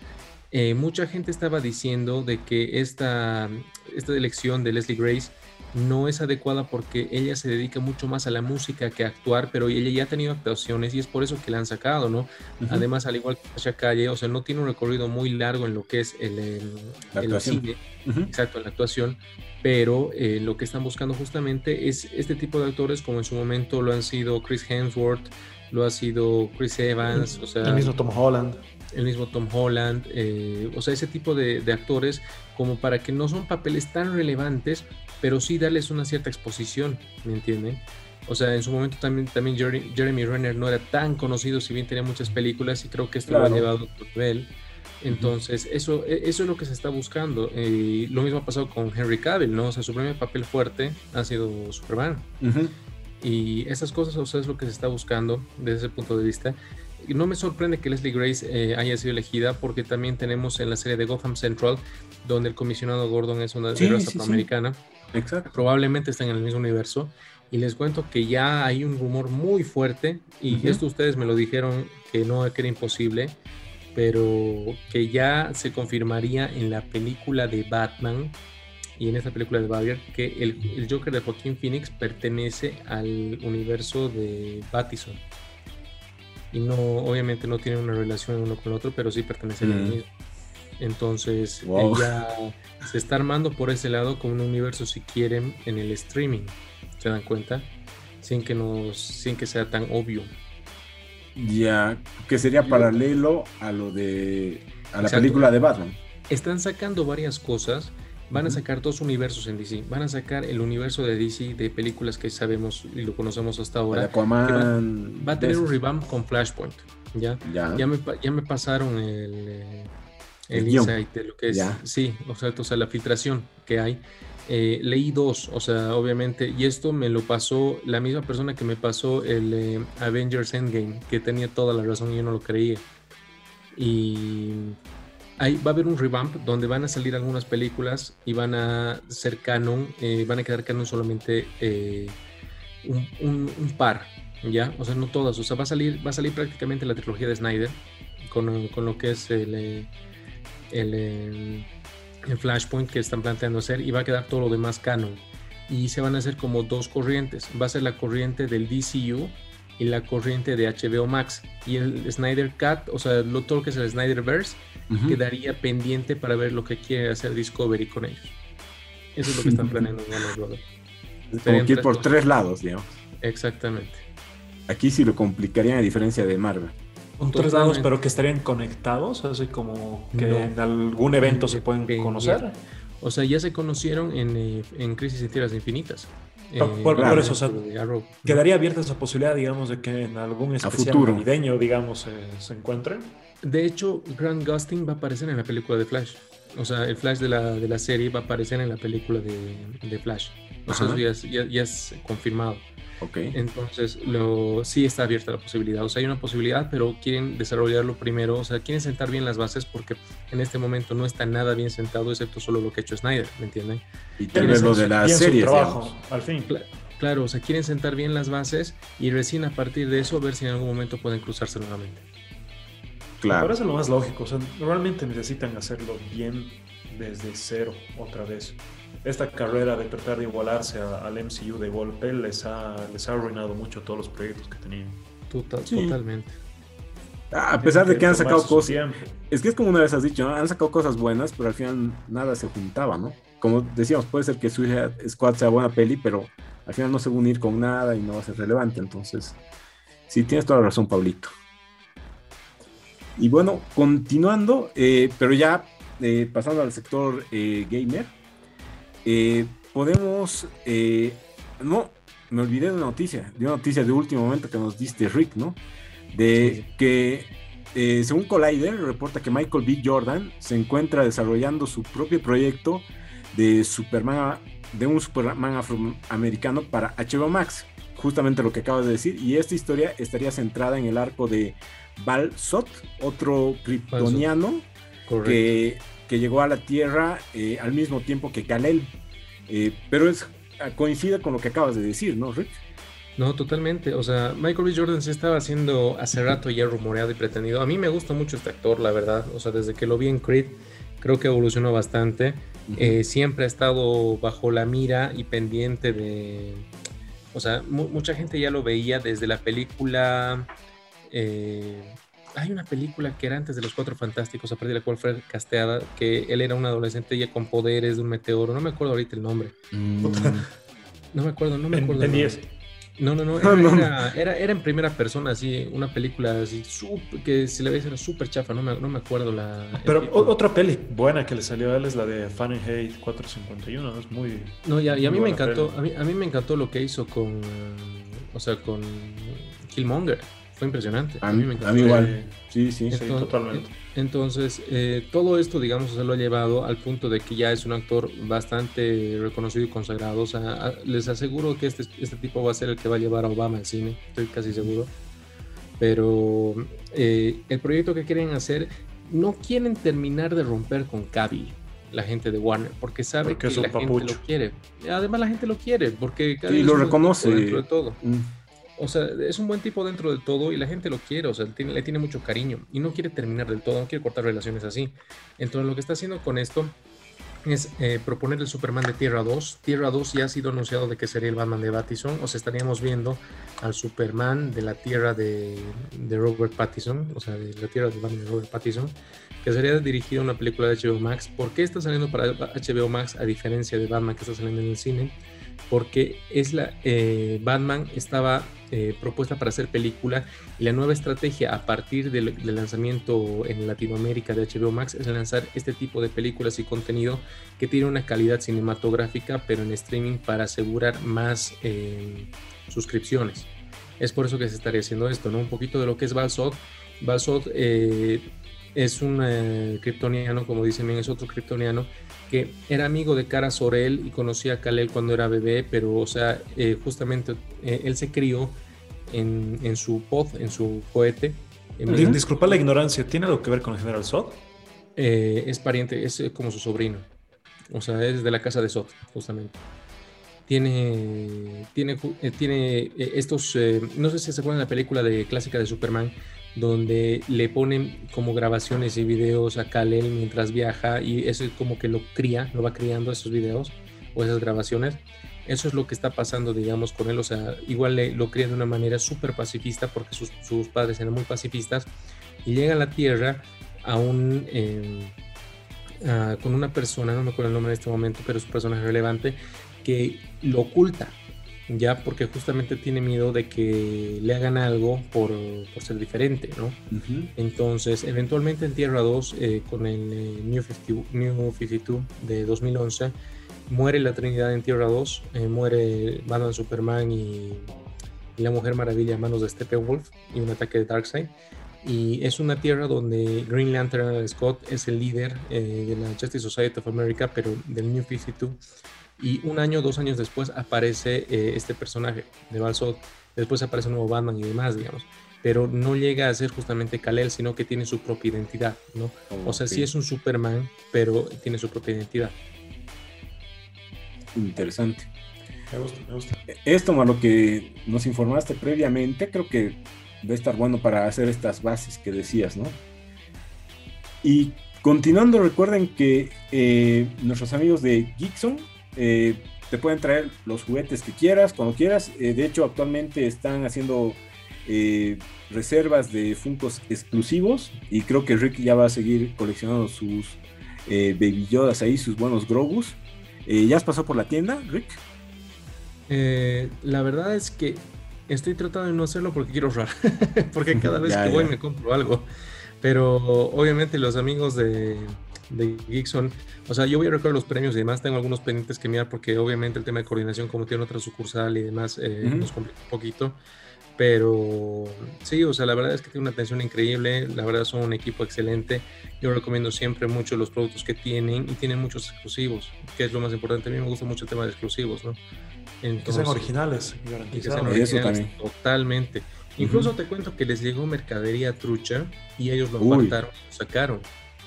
Eh, mucha gente estaba diciendo de que esta, esta elección de Leslie Grace no es adecuada porque ella se dedica mucho más a la música que a actuar, pero ella ya ha tenido actuaciones y es por eso que la han sacado, ¿no? Además, al igual que Sasha Calle, o sea, no tiene un recorrido muy largo en lo que es el, el, cine, exacto, la actuación, pero eh, lo que están buscando justamente es este tipo de actores como en su momento lo han sido Chris Hemsworth, lo ha sido Chris Evans, o sea... El mismo Tom Holland. El mismo Tom Holland, eh, o sea, ese tipo de, actores como para que no son papeles tan relevantes, pero sí darles una cierta exposición, ¿me entienden? O sea, en su momento también, también Jeremy Renner no era tan conocido, si bien tenía muchas películas, y creo que esto lo ha llevado a otro nivel. Entonces, eso, e, eso es lo que se está buscando. Y lo mismo ha pasado con Henry Cavill, ¿no? O sea, su primer papel fuerte ha sido Superman. Y esas cosas, o sea, es lo que se está buscando desde ese punto de vista. Y no me sorprende que Leslie Grace eh, haya sido elegida porque también tenemos en la serie de Gotham Central, donde el comisionado Gordon es una de raza afroamericana. Exacto. Probablemente estén en el mismo universo. Y les cuento que ya hay un rumor muy fuerte, y esto ustedes me lo dijeron que no que era imposible, pero que ya se confirmaría en la película de Batman y en esta película de Batgirl que el, Joker de Joaquín Phoenix pertenece al universo de Battison. Y no, obviamente no tiene una relación uno con el otro, pero sí pertenece al mismo. Entonces, ella se está armando por ese lado como un universo, si quieren, en el streaming. ¿Se dan cuenta? Sin que, nos, sin que sea tan obvio. Ya, que sería paralelo a lo de. a la película de Batman. Están sacando varias cosas Van a sacar dos universos en DC. Van a sacar el universo de DC de películas que sabemos y lo conocemos hasta ahora. Aquaman. Va, a tener un revamp con Flashpoint. ¿ya? Ya. me, ya me pasaron el, el, insight de lo que es. Sí, o sea, o sea, la filtración que hay. Eh, leí dos, o sea, obviamente, y esto me lo pasó la misma persona que me pasó el eh, Avengers Endgame, que tenía toda la razón y yo no lo creía. Y va a haber un revamp donde van a salir algunas películas y van a ser canon, eh, van a quedar canon solamente un, par, ¿ya? O sea, no todas, o sea, va a salir, va a salir prácticamente la trilogía de Snyder con, con lo que es el, el, el, Flashpoint que están planteando hacer y va a quedar todo lo demás canon. Y se van a hacer como dos corrientes. Va a ser la corriente del DCU y la corriente de HBO Max. Y el Snyder Cut, o sea, lo, todo que es el Snyderverse, quedaría pendiente para ver lo que quiere hacer Discovery con ellos. Eso es lo que están planeando en. Como que ir por tres lados, digamos. Exactamente. Aquí sí lo complicarían a diferencia de Marvel. Con tres lados, pero que estarían conectados, así como que en algún evento se pueden conocer. O sea, ya se conocieron en, eh, en Crisis en Tierras Infinitas. por, por, eso, o sea, quedaría abierta esa posibilidad, digamos, de que en algún especial futuro. navideño, digamos, se encuentren. De hecho, Grant Gustin va a aparecer en la película de Flash. O sea, el Flash de la, de la serie va a aparecer en la película de, de Flash. O sea, eso ya es, ya, ya es confirmado. Ok. Entonces, lo, sí está abierta la posibilidad. O sea, hay una posibilidad, pero quieren desarrollarlo primero. O sea, quieren sentar bien las bases porque en este momento no está nada bien sentado, excepto solo lo que ha hecho Snyder, ¿me entienden? Y vez lo de las Bien su series. trabajo, al fin. Cla- Claro, o sea, quieren sentar bien las bases y recién a partir de eso ver si en algún momento pueden cruzarse nuevamente. Me Claro. parece lo más lógico. O sea, realmente necesitan hacerlo bien desde cero otra vez. Esta carrera de tratar de igualarse a- al MCU de golpe les ha, les ha arruinado mucho todos los proyectos que tenían. Total- Sí. Totalmente. Ah, A pesar de que han sacado cosas. tiempo. Es que es como una vez has dicho, ¿no? han sacado cosas buenas, pero al final nada se juntaba, ¿no? Como decíamos, puede ser que Suicide Squad sea buena peli, pero al final no se va a unir con nada y no va a ser relevante. Entonces, sí, tienes toda la razón, Pablito. Y bueno, continuando, eh, pero ya eh, pasando al sector eh, gamer, eh, podemos... eh, no, me olvidé de una noticia, de una noticia de último momento que nos diste, Rick, ¿no? De que, eh, según Collider, reporta que Michael B. Jordan se encuentra desarrollando su propio proyecto de Superman, de un Superman afroamericano para HBO Max. Justamente lo que acabas de decir. Y esta historia estaría centrada en el arco de Val Zod, otro kryptoniano Correcto. que, que llegó a la Tierra eh, al mismo tiempo que Kal-El. Eh, pero es, coincide con lo que acabas de decir, ¿no, Rick? No, totalmente. O sea, Michael B. Jordan se estaba haciendo hace rato ya rumoreado y pretendido. A mí me gusta mucho este actor, la verdad. O sea, desde que lo vi en Creed, creo que evolucionó bastante. Eh, siempre ha estado bajo la mira y pendiente de... O sea, mu- mucha gente ya lo veía desde la película... eh, hay una película que era antes de Los Cuatro Fantásticos, a partir de la cual fue casteada, que él era un adolescente ya con poderes de un meteoro. No me acuerdo ahorita el nombre. Mm, No me acuerdo, no me En, acuerdo. en. 10. No, no, no, era, no. Era, era- era en primera persona, así, una película así, sup- que si la ves era súper chafa, no me, no me acuerdo la... Pero o- otra peli buena que le salió a él es la de Fahrenheit 451. ¿no? Es muy. No, y a, y a mí me encantó, a mí, a mí me encantó lo que hizo con, o sea, con Killmonger, fue impresionante. A mí, me a encantó. mí igual. Sí, sí. Sí, Entonces- totalmente. Entonces, eh, todo esto, digamos, se lo ha llevado al punto de que ya es un actor bastante reconocido y consagrado. O sea, a- les aseguro que este, este tipo va a ser el que va a llevar a Obama al cine, estoy casi seguro. Pero eh, el proyecto que quieren hacer, no quieren terminar de romper con Cavill, la gente de Warner, porque sabe Porque que la gente papucho. lo quiere. Además, la gente lo quiere, porque Cavill Sí, lo reconoce. dentro de todo. Mm, O sea, es un buen tipo dentro de todo y la gente lo quiere, o sea, tiene- le tiene mucho cariño y no quiere terminar del todo, no quiere cortar relaciones así. Entonces lo que está haciendo con esto es eh, proponer el Superman de Tierra 2. Tierra 2 ya ha sido anunciado de que sería el Batman de Battison, o sea, estaríamos viendo al Superman de la Tierra de, Robert Pattinson, o sea, de la Tierra de Batman de Robert Pattinson, que sería dirigido una película de HBO Max. ¿Por qué está saliendo para HBO Max a diferencia de Batman que está saliendo en el cine? Porque es la eh, Batman estaba eh, propuesta para hacer película y la nueva estrategia a partir del, del lanzamiento en Latinoamérica de HBO Max es lanzar este tipo de películas y contenido que tiene una calidad cinematográfica pero en streaming para asegurar más eh, suscripciones. Es por eso que se estaría haciendo esto, ¿no? Un poquito de lo que es Balsod. Balsod eh, es un eh, kryptoniano, como dicen bien, es otro kryptoniano que era amigo de Cara Sorel y conocía a Kal-El cuando era bebé, pero, o sea, eh, justamente eh, él se crió en, en su pod, en su cohete. en Disculpa la ignorancia, ¿tiene algo que ver con el General Zod? eh, es pariente, es como su sobrino. O sea, es de la casa de Sot, justamente. Tiene, tiene, tiene estos, no sé si se acuerdan de la película de clásica de Superman, donde le ponen como grabaciones y videos a Kal-El mientras viaja y eso es como que lo cría, lo va criando esos videos o esas grabaciones. Eso es lo que está pasando, digamos, con él. O sea, igual le- lo cría de una manera súper pacifista porque sus, padres eran muy pacifistas y llega a la Tierra a un, a- con una persona, no me acuerdo el nombre en este momento, pero es un personaje relevante que lo oculta, ya porque justamente tiene miedo de que le hagan algo por, por ser diferente, ¿no? Entonces, eventualmente en Tierra 2, eh, con el eh, New, 50 New 52 de 2011, muere la Trinidad en Tierra 2, eh, muere Batman, Superman y, la Mujer Maravilla a manos de Steppenwolf y un ataque de Darkseid. Y es una tierra donde Green Lantern Scott es el líder de la Justice Society of America, pero del New 52. Y un año, dos años después aparece eh, este personaje de Balsot. Después aparece un nuevo Batman y demás, digamos pero no llega a ser justamente Kal-El, sino que tiene su propia identidad, ¿no? o sea, sí es un Superman, pero tiene su propia identidad. Interesante. Me gusta, me gusta. Esto más lo que nos informaste previamente, creo que va a estar bueno para hacer estas bases que decías, ¿no? Y continuando, recuerden que eh, nuestros amigos de Geekson eh, te pueden traer los juguetes que quieras, cuando quieras. Eh, de hecho, actualmente están haciendo eh, reservas de Funkos exclusivos y creo que Rick ya va a seguir coleccionando sus Baby Yodas ahí, sus buenos Grogus. ¿Ya has pasado por la tienda, Rick? la verdad es que estoy tratando de no hacerlo porque quiero ahorrar, porque cada vez que voy me compro algo. Pero obviamente los amigos de, de Geekson, o sea, yo voy a recoger los premios y demás, tengo algunos pendientes que mirar porque obviamente el tema de coordinación como tiene otra sucursal y demás nos complica un poquito. Pero sí, o sea, la verdad es que tiene una atención increíble, la verdad son un equipo excelente. Yo recomiendo siempre mucho los productos que tienen y tienen muchos exclusivos, que es lo más importante. A mí me gusta mucho el tema de exclusivos, ¿no? que sean originales, y que sean originales totalmente. Incluso te cuento que les llegó mercadería trucha y ellos lo apartaron, lo sacaron.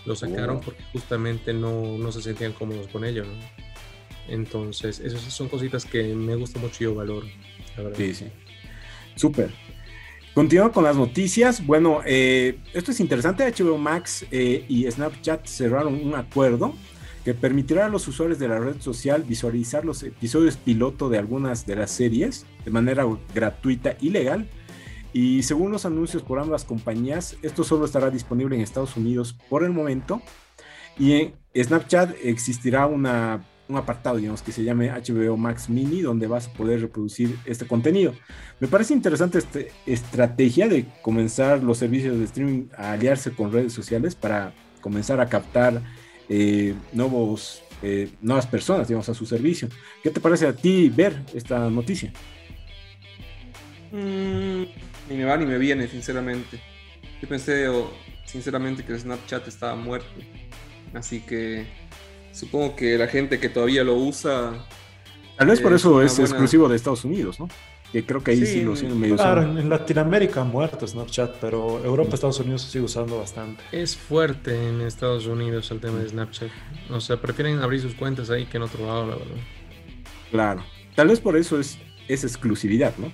Lo sacaron oh. porque justamente no, no, se sentían cómodos con ello, ¿no? Entonces, esas son cositas que me gusta mucho y yo valoro, la verdad. Sí, sí. Súper. Continúo con las noticias. Bueno, eh, esto es interesante. HBO Max eh, y Snapchat cerraron un acuerdo que permitirá a los usuarios de la red social visualizar los episodios piloto de algunas de las series de manera gratuita y legal. Y según los anuncios por ambas compañías, esto solo estará disponible en Estados Unidos por el momento. Y en Snapchat existirá un apartado, digamos, que se llame HBO Max Mini, donde vas a poder reproducir este contenido. Me parece interesante esta estrategia de comenzar los servicios de streaming a aliarse con redes sociales para comenzar a captar eh, nuevos, eh, nuevas personas, digamos, a su servicio. ¿Qué te parece a ti ver esta noticia? Mm, ni me va ni me viene, sinceramente. Yo pensé, sinceramente, que Snapchat estaba muerto. Así que Supongo que la gente que todavía lo usa. Tal vez por eso es exclusivo de Estados Unidos, ¿no? Que creo que ahí sí, lo siguen medio Claro, en Latinoamérica ha muerto Snapchat, pero Europa, Estados Unidos se sigue usando bastante. Es fuerte en Estados Unidos el tema de Snapchat. O sea, prefieren abrir sus cuentas ahí que en otro lado, la verdad. Claro. Tal vez por eso es, es exclusividad, ¿no?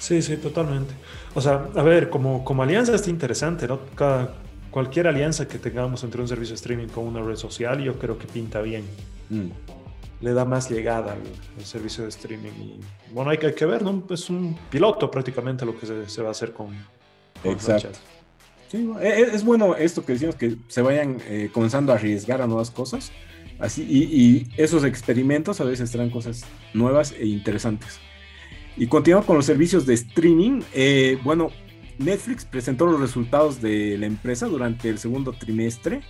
Sí, sí, totalmente. O sea, a ver, como, como alianza está interesante, ¿no? Cada, cualquier alianza que tengamos entre un servicio de streaming con una red social, yo creo que pinta bien. Mm. Le da más llegada al, servicio de streaming. Y bueno, hay que, hay que ver, ¿no? Es un piloto prácticamente lo que se, va a hacer con, Exacto. Sí, e, e, es, bueno esto que decimos, que se vayan eh, comenzando a arriesgar a nuevas cosas. Así, y, esos experimentos a veces traen cosas nuevas e interesantes. Y continuando con los servicios de streaming, eh, bueno, Netflix presentó los resultados de la empresa durante el segundo trimestre.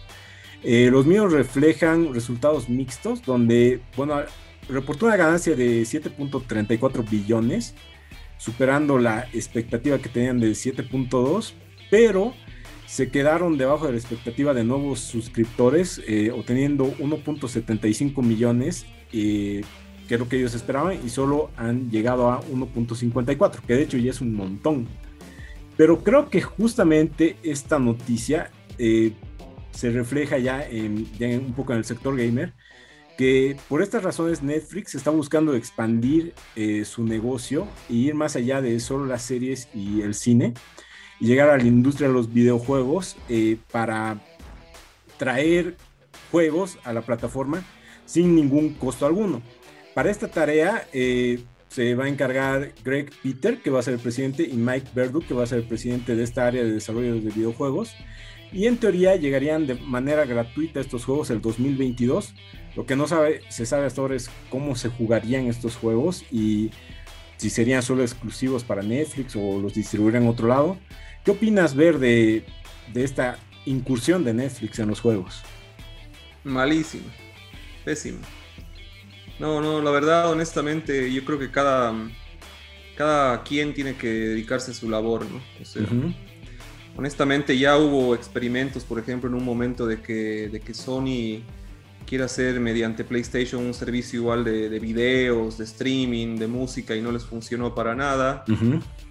Eh, los míos reflejan resultados mixtos, donde, bueno, reportó una ganancia de 7.34 billones, superando la expectativa que tenían de 7.2, pero se quedaron debajo de la expectativa de nuevos suscriptores, eh, obteniendo 1.75 millones, eh, que es lo que ellos esperaban, y solo han llegado a 1.54, que de hecho ya es un montón. Pero creo que justamente esta noticia eh, se refleja ya, en, un poco en el sector gamer, que por estas razones Netflix está buscando expandir eh, su negocio e ir más allá de solo las series y el cine y llegar a la industria de los videojuegos eh, para traer juegos a la plataforma sin ningún costo alguno. Para esta tarea, se va a encargar Greg Peter, que va a ser el presidente, y Mike Verdu, que va a ser el presidente de esta área de desarrollo de videojuegos. Y en teoría llegarían de manera gratuita estos juegos el 2022. Lo que no sabe, se sabe hasta ahora es cómo se jugarían estos juegos y si serían solo exclusivos para Netflix o los distribuirían en otro lado. ¿Qué opinas, Ver, de esta incursión de Netflix en los juegos? Malísimo, pésimo. No, no, la verdad, honestamente, yo creo que cada, cada quien tiene que dedicarse a su labor, ¿no? O sea, honestamente ya hubo experimentos, por ejemplo, en un momento de que, de que Sony quiere hacer mediante PlayStation un servicio igual de, de, videos, de streaming, de música y no les funcionó para nada.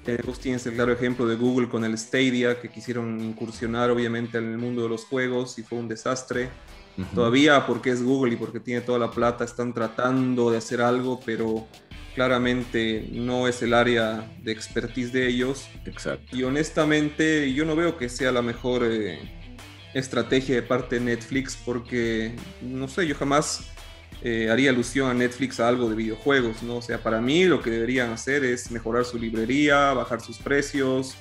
Eh, vos tienes el claro ejemplo de Google con el Stadia, que quisieron incursionar obviamente en el mundo de los juegos y fue un desastre. Todavía porque es Google y porque tiene toda la plata, están tratando de hacer algo, pero claramente no es el área de expertise de ellos. Exacto. Y honestamente yo no veo que sea la mejor eh, estrategia de parte de Netflix porque, no sé, yo jamás eh, haría alusión a Netflix a algo de videojuegos, ¿no? O sea, para mí lo que deberían hacer es mejorar su librería, bajar sus precios,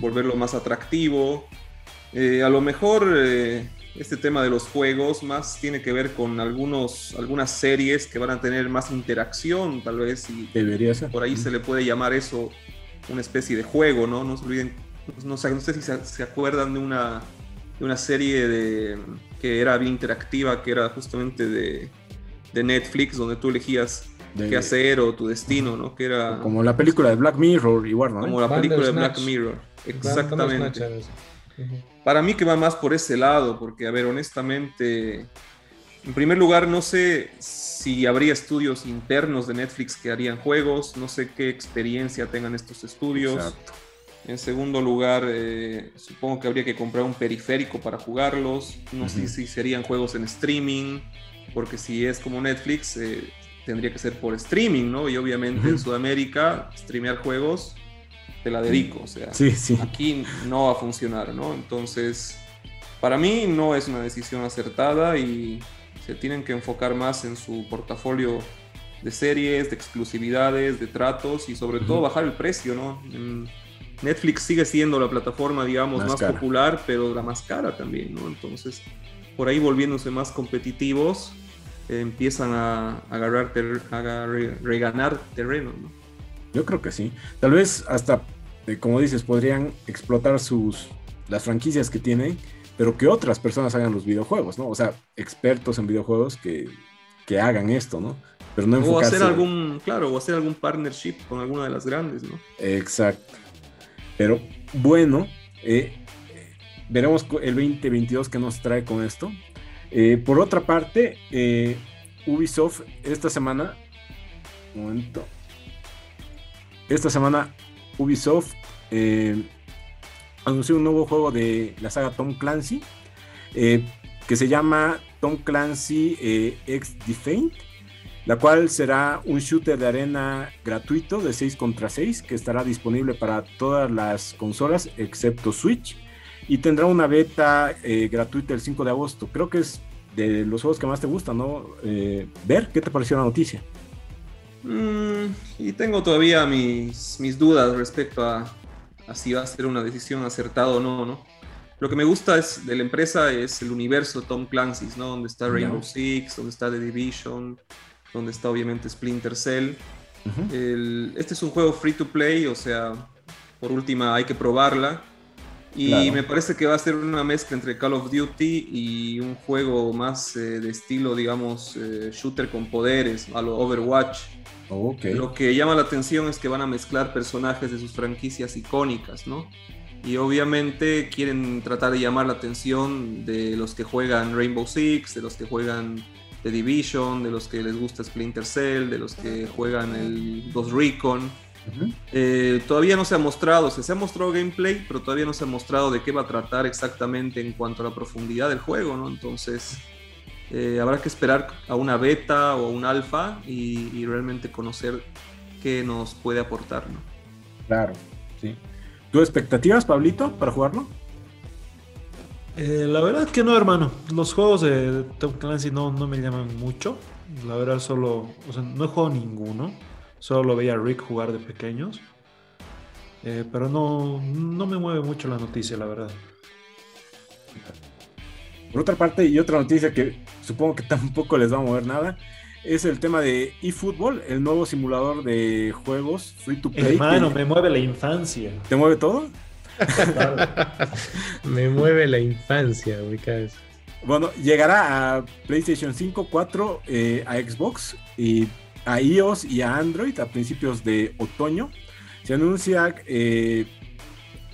volverlo más atractivo. Eh, a lo mejor eh, este tema de los juegos más tiene que ver con algunos, algunas series que van a tener más interacción, tal vez. Y Debería ser. Por ahí se le puede llamar eso una especie de juego, ¿no? No se olviden, no, sé, no sé si se, se acuerdan de una, de una serie de, que era bien interactiva, que era justamente de de Netflix donde tú elegías de... qué hacer o tu destino, ¿no? Que era como la película de Black Mirror, igual, ¿no? Como la película de Black Mirror, exactamente. Para mí que va más por ese lado, porque a ver, honestamente, en primer lugar, no sé si habría estudios internos de Netflix que harían juegos, no sé qué experiencia tengan estos estudios. Exacto. En segundo lugar, eh, supongo que habría que comprar un periférico para jugarlos. No uh -huh. sé si serían juegos en streaming porque si es como Netflix, eh, tendría que ser por streaming, ¿no? Y obviamente uh -huh. en Sudamérica, streamear juegos, te la dedico, o sea, sí, sí. aquí no va a funcionar, ¿no? Entonces, para mí no es una decisión acertada y se tienen que enfocar más en su portafolio de series, de exclusividades, de tratos y sobre uh -huh. todo bajar el precio, ¿no? Netflix sigue siendo la plataforma, digamos, más, más popular, pero la más cara también, ¿no? Entonces, por ahí volviéndose más competitivos, eh, empiezan a, a agarrar, ter, a reganar terreno, ¿no? Yo creo que sí. Tal vez hasta, eh, como dices, podrían explotar sus las franquicias que tienen, pero que otras personas hagan los videojuegos, ¿no? O sea, expertos en videojuegos que, que hagan esto, ¿no? Pero no enfocarse... O hacer algún, claro, o hacer algún partnership con alguna de las grandes, ¿no? Exacto. Pero bueno, eh, veremos el 2022 que nos trae con esto. Eh, por otra parte, eh, Ubisoft esta semana, un momento, esta semana Ubisoft eh, anunció un nuevo juego de la saga Tom Clancy eh, que se llama Tom Clancy eh, X Defaint la cual será un shooter de arena gratuito de 6 contra 6 que estará disponible para todas las consolas excepto Switch y tendrá una beta eh, gratuita el 5 de agosto. Creo que es de los juegos que más te gustan, ¿no? Ver, ¿qué te pareció la noticia? Mm, y tengo todavía mis, mis dudas respecto a, a, si va a ser una decisión acertada o no, ¿no? Lo que me gusta es, de la empresa es el universo Tom Clancy's, ¿no? Donde está Rainbow no. Six, donde está The Division, donde está obviamente Splinter Cell. Uh -huh. el, este es un juego free to play, o sea, por última hay que probarla. Y claro. me parece que va a ser una mezcla entre Call of Duty y un juego más eh, de estilo, digamos, eh, shooter con poderes, a lo Overwatch. Okay. Lo que llama la atención es que van a mezclar personajes de sus franquicias icónicas, ¿no? Y obviamente quieren tratar de llamar la atención de los que juegan Rainbow Six, de los que juegan The Division, de los que les gusta Splinter Cell, de los que juegan el Ghost Recon. Uh -huh. eh, todavía no se ha mostrado, se, se ha mostrado gameplay, pero todavía no se ha mostrado de qué va a tratar exactamente en cuanto a la profundidad del juego, ¿no? Entonces, eh, habrá que esperar a una beta o a un alfa y, y, realmente conocer qué nos puede aportar, ¿no? Claro, sí. ¿Tus expectativas, Pablito, para jugarlo? Eh, la verdad que no, hermano. Los juegos de Tom Clancy no, no me llaman mucho. La verdad, solo. O sea, no he jugado ninguno. Solo lo veía a Rick jugar de pequeños. Eh, pero no, no me mueve mucho la noticia, la verdad. Por otra parte, y otra noticia que supongo que tampoco les va a mover nada, es el tema de eFootball, el nuevo simulador de juegos free to play. Hermano, que... me mueve la infancia. ¿Te mueve todo? me mueve la infancia, ubicas. Bueno, llegará a PlayStation 5, 4, eh, a Xbox y a iOS y a Android a principios de otoño. Se anuncia eh,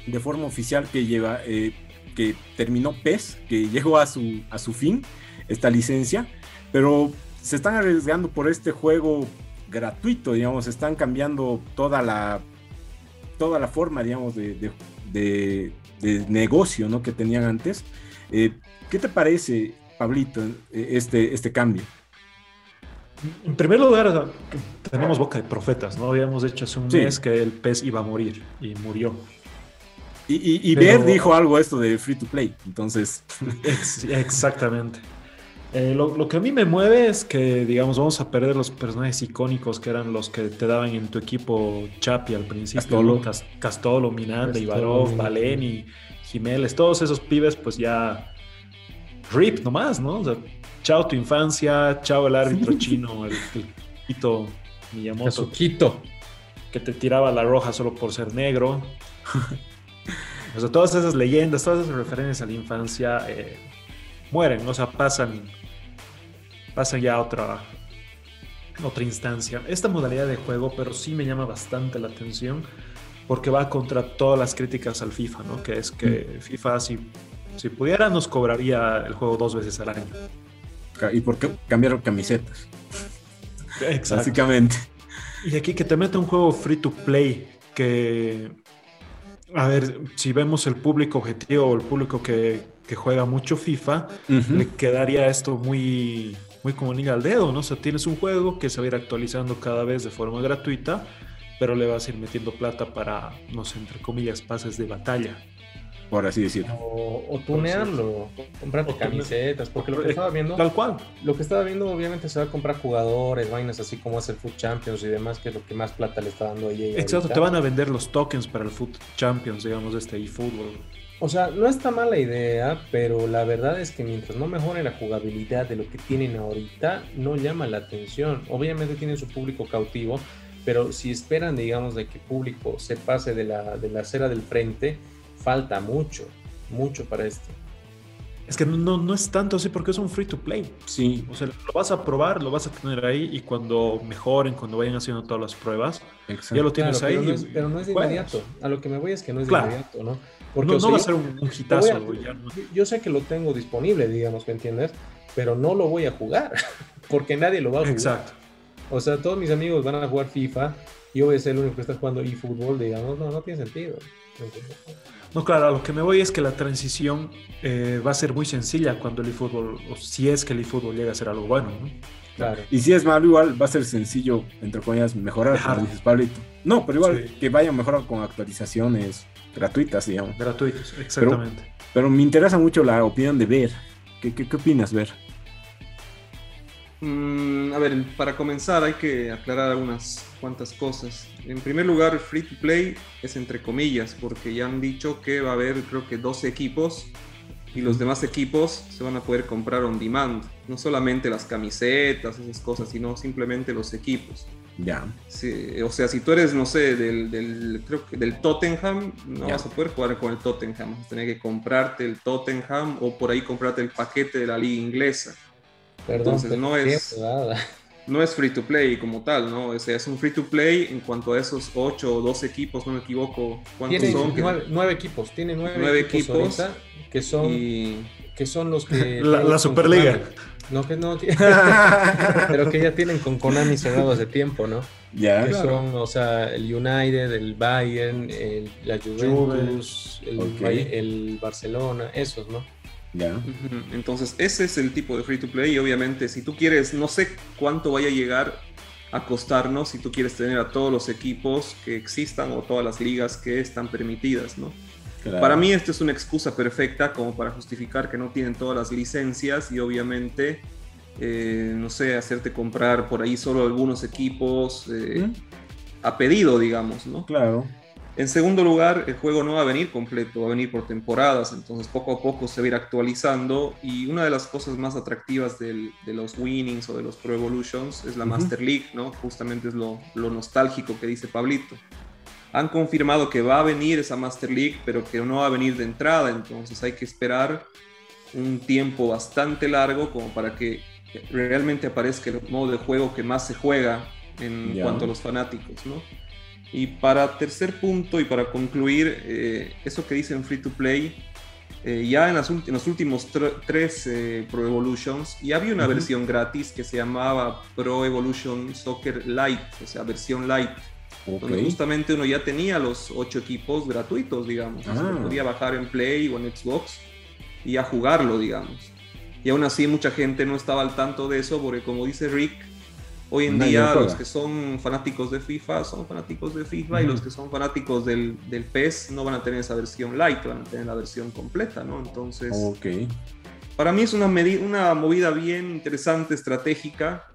de forma oficial que lleva eh, que terminó PES, que llegó a su, a su fin esta licencia, pero se están arriesgando por este juego gratuito, digamos, están cambiando toda la toda la forma, digamos, de, de, negocio ¿no? que tenían antes. Eh, ¿Qué te parece, Pablito, este, este cambio? En primer lugar, tenemos boca de profetas, ¿no? Habíamos dicho hace un mes que el pez iba a morir y murió. Y, y, Ver dijo algo esto de free to play, entonces. exactamente. Eh, lo, que a mí me mueve es que, digamos, vamos a perder los personajes icónicos que eran los que te daban en tu equipo Chapi al principio. Castolo, Castolo Miranda, Ibarov, Valeni, Jiménez, todos esos pibes, pues ya. RIP nomás, ¿no? O sea, chao tu infancia, chao el árbitro chino, el, Quito Miyamoto. Quito. Que te tiraba la roja solo por ser negro. O sea, todas esas leyendas, todas esas referencias a la infancia eh, mueren, o sea, pasan, pasan ya a otra, otra instancia. Esta modalidad de juego, pero sí me llama bastante la atención porque va contra todas las críticas al FIFA, ¿no? Que es que mm. FIFA, si, si pudiera, nos cobraría el juego dos veces al año. ¿Y por qué cambiaron camisetas? Básicamente. Y aquí que te mete un juego free to play que a ver, si vemos el público objetivo o el público que, juega mucho FIFA, le quedaría esto muy, muy como niña al dedo, ¿no? O sea, tienes un juego que se va a ir actualizando cada vez de forma gratuita, pero le vas a ir metiendo plata para, no sé, entre comillas, pases de batalla por así decirlo. O, tunearlo, comprarte camisetas, porque lo que estaba viendo. Tal cual. Lo que estaba viendo, obviamente, se va a comprar jugadores, vainas así como hace el Food Champions y demás, que es lo que más plata le está dando a EA. Exacto, te van a vender los tokens para el Food Champions, digamos, de este eFootball. O sea, no está mala idea, pero la verdad es que mientras no mejore la jugabilidad de lo que tienen ahorita, no llama la atención. Obviamente tienen su público cautivo, pero si esperan, digamos, de que el público se pase de la, de la acera del frente, falta mucho, mucho para esto. Es que no, no es tanto así porque es un free to play. Sí. O sea, lo vas a probar, lo vas a tener ahí y cuando mejoren, cuando vayan haciendo todas las pruebas, ya lo tienes ahí. Pero no, es, de inmediato. A lo que me voy es que no es de inmediato, ¿no? Porque no, va a ser un, hitazo. yo sé que lo tengo disponible, digamos, ¿me entiendes? Pero no lo voy a jugar porque nadie lo va a jugar. Exacto. O sea, todos mis amigos van a jugar FIFA y yo voy a ser el único que está jugando eFootball, digamos, no, no tiene sentido. No, claro, a lo que me voy es que la transición eh, va a ser muy sencilla cuando el eFootball, o si es que el eFootball llega a ser algo bueno, ¿no? Claro. Y si es malo, igual va a ser sencillo, entre comillas, mejorar, como dices Pablito. No, pero igual que vayan mejorando con actualizaciones gratuitas, digamos. Gratuitas, exactamente. Pero, me interesa mucho la opinión de Ver. ¿Qué, qué, qué opinas, Ver? Mm, a ver, para comenzar hay que aclarar unas cuantas cosas. En primer lugar, free to play es entre comillas, porque ya han dicho que va a haber creo que 12 equipos y los demás equipos se van a poder comprar on demand. No solamente las camisetas, esas cosas, sino simplemente los equipos. Ya. o sea, si tú eres, no sé, del, del, creo que del Tottenham, no vas a poder jugar con el Tottenham. Vas a tener que comprarte el Tottenham o por ahí comprarte el paquete de la liga inglesa. Entonces no es, no es free to play como tal, ¿no? O sea, es un free to play en cuanto a esos 8 o 12 equipos, no me equivoco. ¿Cuántos son? Nueve, equipos, tiene nueve, equipos, que son, que son los que... La, Superliga. No, que no, pero que ya tienen con Konami cerrado hace tiempo, ¿no? Ya. Que son, o sea, el United, el Bayern, el, la Juventus, el, el Barcelona, esos, ¿no? Entonces, ese es el tipo de free to play. Y obviamente, si tú quieres, no sé cuánto vaya a llegar a costarnos si tú quieres tener a todos los equipos que existan o todas las ligas que están permitidas, ¿no? Para mí, esto es una excusa perfecta como para justificar que no tienen todas las licencias y obviamente, eh, no sé, hacerte comprar por ahí solo algunos equipos eh, a pedido, digamos, ¿no? Claro. En segundo lugar, el juego no va a venir completo, va a venir por temporadas, entonces poco a poco se va a ir actualizando y una de las cosas más atractivas de los Winnings o de los Pro Evolutions es la Master League, ¿no? Justamente es lo, nostálgico que dice Pablito. Han confirmado que va a venir esa Master League, pero que no va a venir de entrada, entonces hay que esperar un tiempo bastante largo como para que realmente aparezca el modo de juego que más se juega en cuanto a los fanáticos, ¿no? Y para tercer punto y para concluir, eh, eso que dicen Free to Play, eh, ya en, los últimos tres eh, Pro Evolutions ya había una versión gratis que se llamaba Pro Evolution Soccer Lite, o sea, versión Lite. Donde justamente uno ya tenía los ocho equipos gratuitos, digamos. Ah. podía bajar en Play o en Xbox y a jugarlo, digamos. Y aún así mucha gente no estaba al tanto de eso porque como dice Rick, hoy en día los que son fanáticos de FIFA son fanáticos de FIFA y los que son fanáticos del, del, PES no van a tener esa versión light, van a tener la versión completa, ¿no? Entonces, para mí es una, una movida bien interesante, estratégica.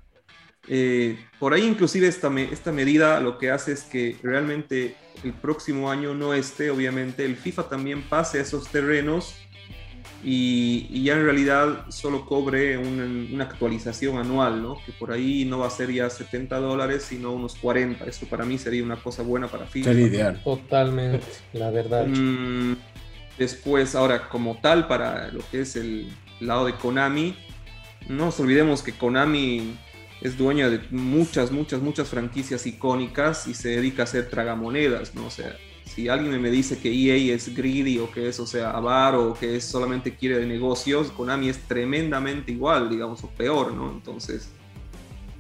Eh, por ahí inclusive esta, esta medida lo que hace es que realmente el próximo año no esté, obviamente, el FIFA también pase a esos terrenos y, ya en realidad solo cobre una, actualización anual, ¿no? Que por ahí no va a ser ya 70 dólares, sino unos 40. Eso para mí sería una cosa buena para FIFA. Sería ideal. Totalmente, la verdad. Mm, después, ahora, como tal, para lo que es el lado de Konami, no nos olvidemos que Konami es dueña de muchas, muchas, muchas franquicias icónicas y se dedica a hacer tragamonedas, ¿no? O sea, si alguien me dice que EA es greedy o que es, o sea, avaro o que es solamente quiere de negocios, Konami es tremendamente igual, digamos, o peor, ¿no? Entonces,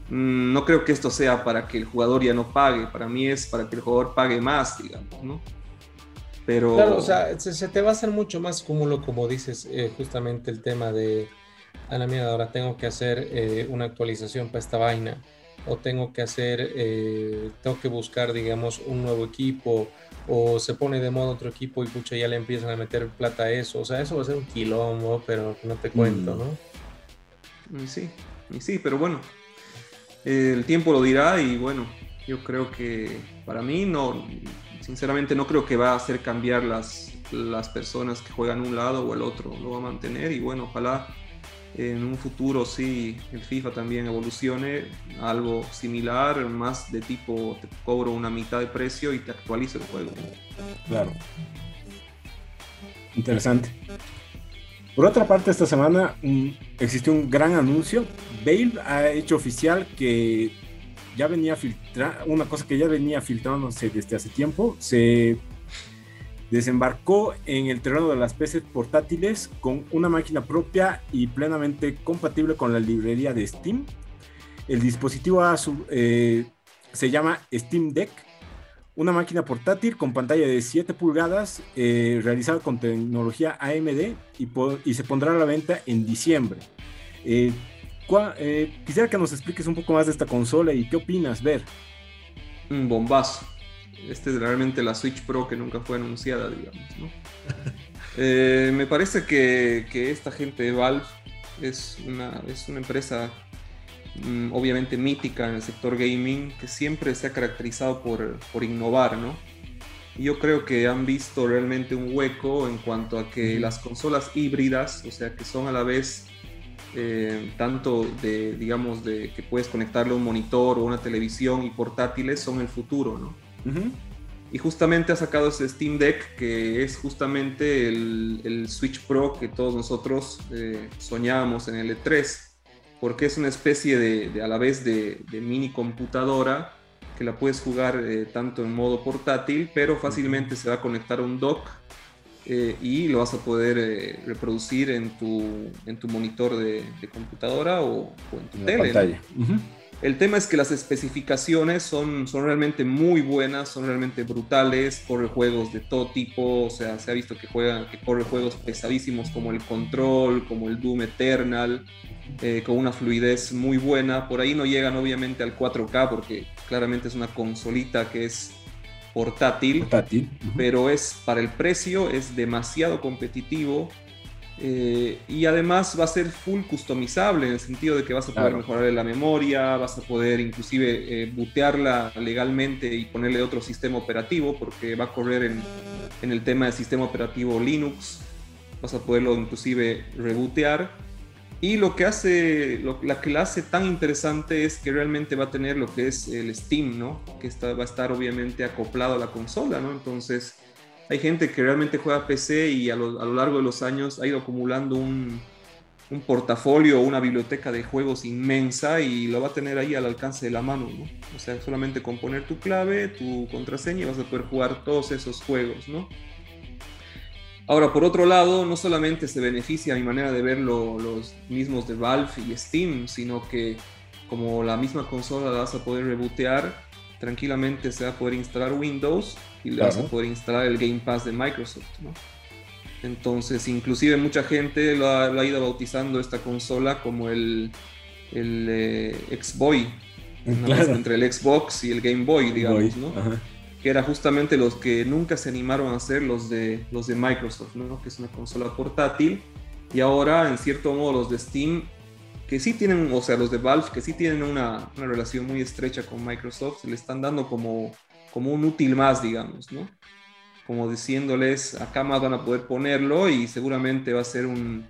mm, no creo que esto sea para que el jugador ya no pague, para mí es para que el jugador pague más, digamos, ¿no? Pero... Claro, o sea, se, te va a hacer mucho más cúmulo, como dices, eh, justamente el tema de, a la mierda, ahora tengo que hacer eh, una actualización para esta vaina, o tengo que hacer, eh, tengo que buscar, digamos, un nuevo equipo, o se pone de moda otro equipo y pucha ya le empiezan a meter plata a eso. O sea, eso va a ser un quilombo, pero no te cuento, ¿no? Y sí, y sí, pero bueno, el tiempo lo dirá y bueno, yo creo que para mí no, sinceramente no creo que va a hacer cambiar las, las personas que juegan un lado o el otro, lo va a mantener y bueno, ojalá en un futuro sí el FIFA también evolucione algo similar, más de tipo te cobro una mitad de precio y te actualizo el juego. Claro. Interesante. Por otra parte, esta semana mm, existió un gran anuncio. Bale ha hecho oficial que ya venía filtrando, una cosa que ya venía filtrándose desde hace tiempo. Se desembarcó en el terreno de las PCs portátiles con una máquina propia y plenamente compatible con la librería de Steam. El dispositivo eh, se llama Steam Deck, una máquina portátil con pantalla de 7 pulgadas eh, realizada con tecnología AMD y, se pondrá a la venta en diciembre. Eh, quisiera que nos expliques un poco más de esta consola y qué opinas, Ver. Un bombazo este es realmente la Switch Pro que nunca fue anunciada, digamos, eh, me parece que, esta gente de Valve es una, es una empresa mm, obviamente mítica en el sector gaming que siempre se ha caracterizado por, por innovar, ¿no? yo creo que han visto realmente un hueco en cuanto a que las consolas híbridas, o sea, que son a la vez eh, tanto de, digamos, de que puedes conectarle un monitor o una televisión y portátiles, son el futuro, ¿no? Y justamente ha sacado ese Steam Deck, que es justamente el, Switch Pro que todos nosotros eh, soñábamos en el E3, porque es una especie de, a la vez de, mini computadora que la puedes jugar eh, tanto en modo portátil, pero fácilmente se va a conectar a un dock eh, y lo vas a poder reproducir en tu, en tu monitor de, computadora o, en tu tele. Pantalla. El tema es que las especificaciones son, son realmente muy buenas, son realmente brutales, corre juegos de todo tipo, o sea, se ha visto que, juega, que corre juegos pesadísimos como el Control, como el Doom Eternal, eh, con una fluidez muy buena. Por ahí no llegan obviamente al 4K porque claramente es una consolita que es portátil, portátil. pero es para el precio, es demasiado competitivo eh, y además va a ser full customizable en el sentido de que vas a poder mejorarle la memoria, vas a poder inclusive eh, bootearla legalmente y ponerle otro sistema operativo porque va a correr en, en el tema del sistema operativo Linux, vas a poderlo inclusive rebootear. Y lo que hace, lo, la que la hace tan interesante es que realmente va a tener lo que es el Steam, ¿no? Que está, va a estar obviamente acoplado a la consola, ¿no? Entonces, hay gente que realmente juega PC y a lo, largo de los años ha ido acumulando un, portafolio o una biblioteca de juegos inmensa y lo va a tener ahí al alcance de la mano, ¿no? O sea, solamente con poner tu clave, tu contraseña y vas a poder jugar todos esos juegos, ¿no? Ahora, por otro lado, no solamente se beneficia a mi manera de verlo los mismos de Valve y Steam, sino que como la misma consola la vas a poder rebootear, tranquilamente se va a poder instalar Windows y le vas a poder instalar el Game Pass de Microsoft, ¿no? Entonces, inclusive mucha gente lo ha, ido bautizando esta consola como el, el eh, X-Boy, entre el Xbox y el Game Boy, digamos, ¿no? Que era justamente los que nunca se animaron a hacer los de, los de Microsoft, ¿no? Que es una consola portátil. Y ahora, en cierto modo, los de Steam, que sí tienen, o sea, los de Valve, que sí tienen una, una relación muy estrecha con Microsoft, se le están dando como, como un útil más, digamos, ¿no? como diciéndoles, acá más van a poder ponerlo y seguramente va a ser un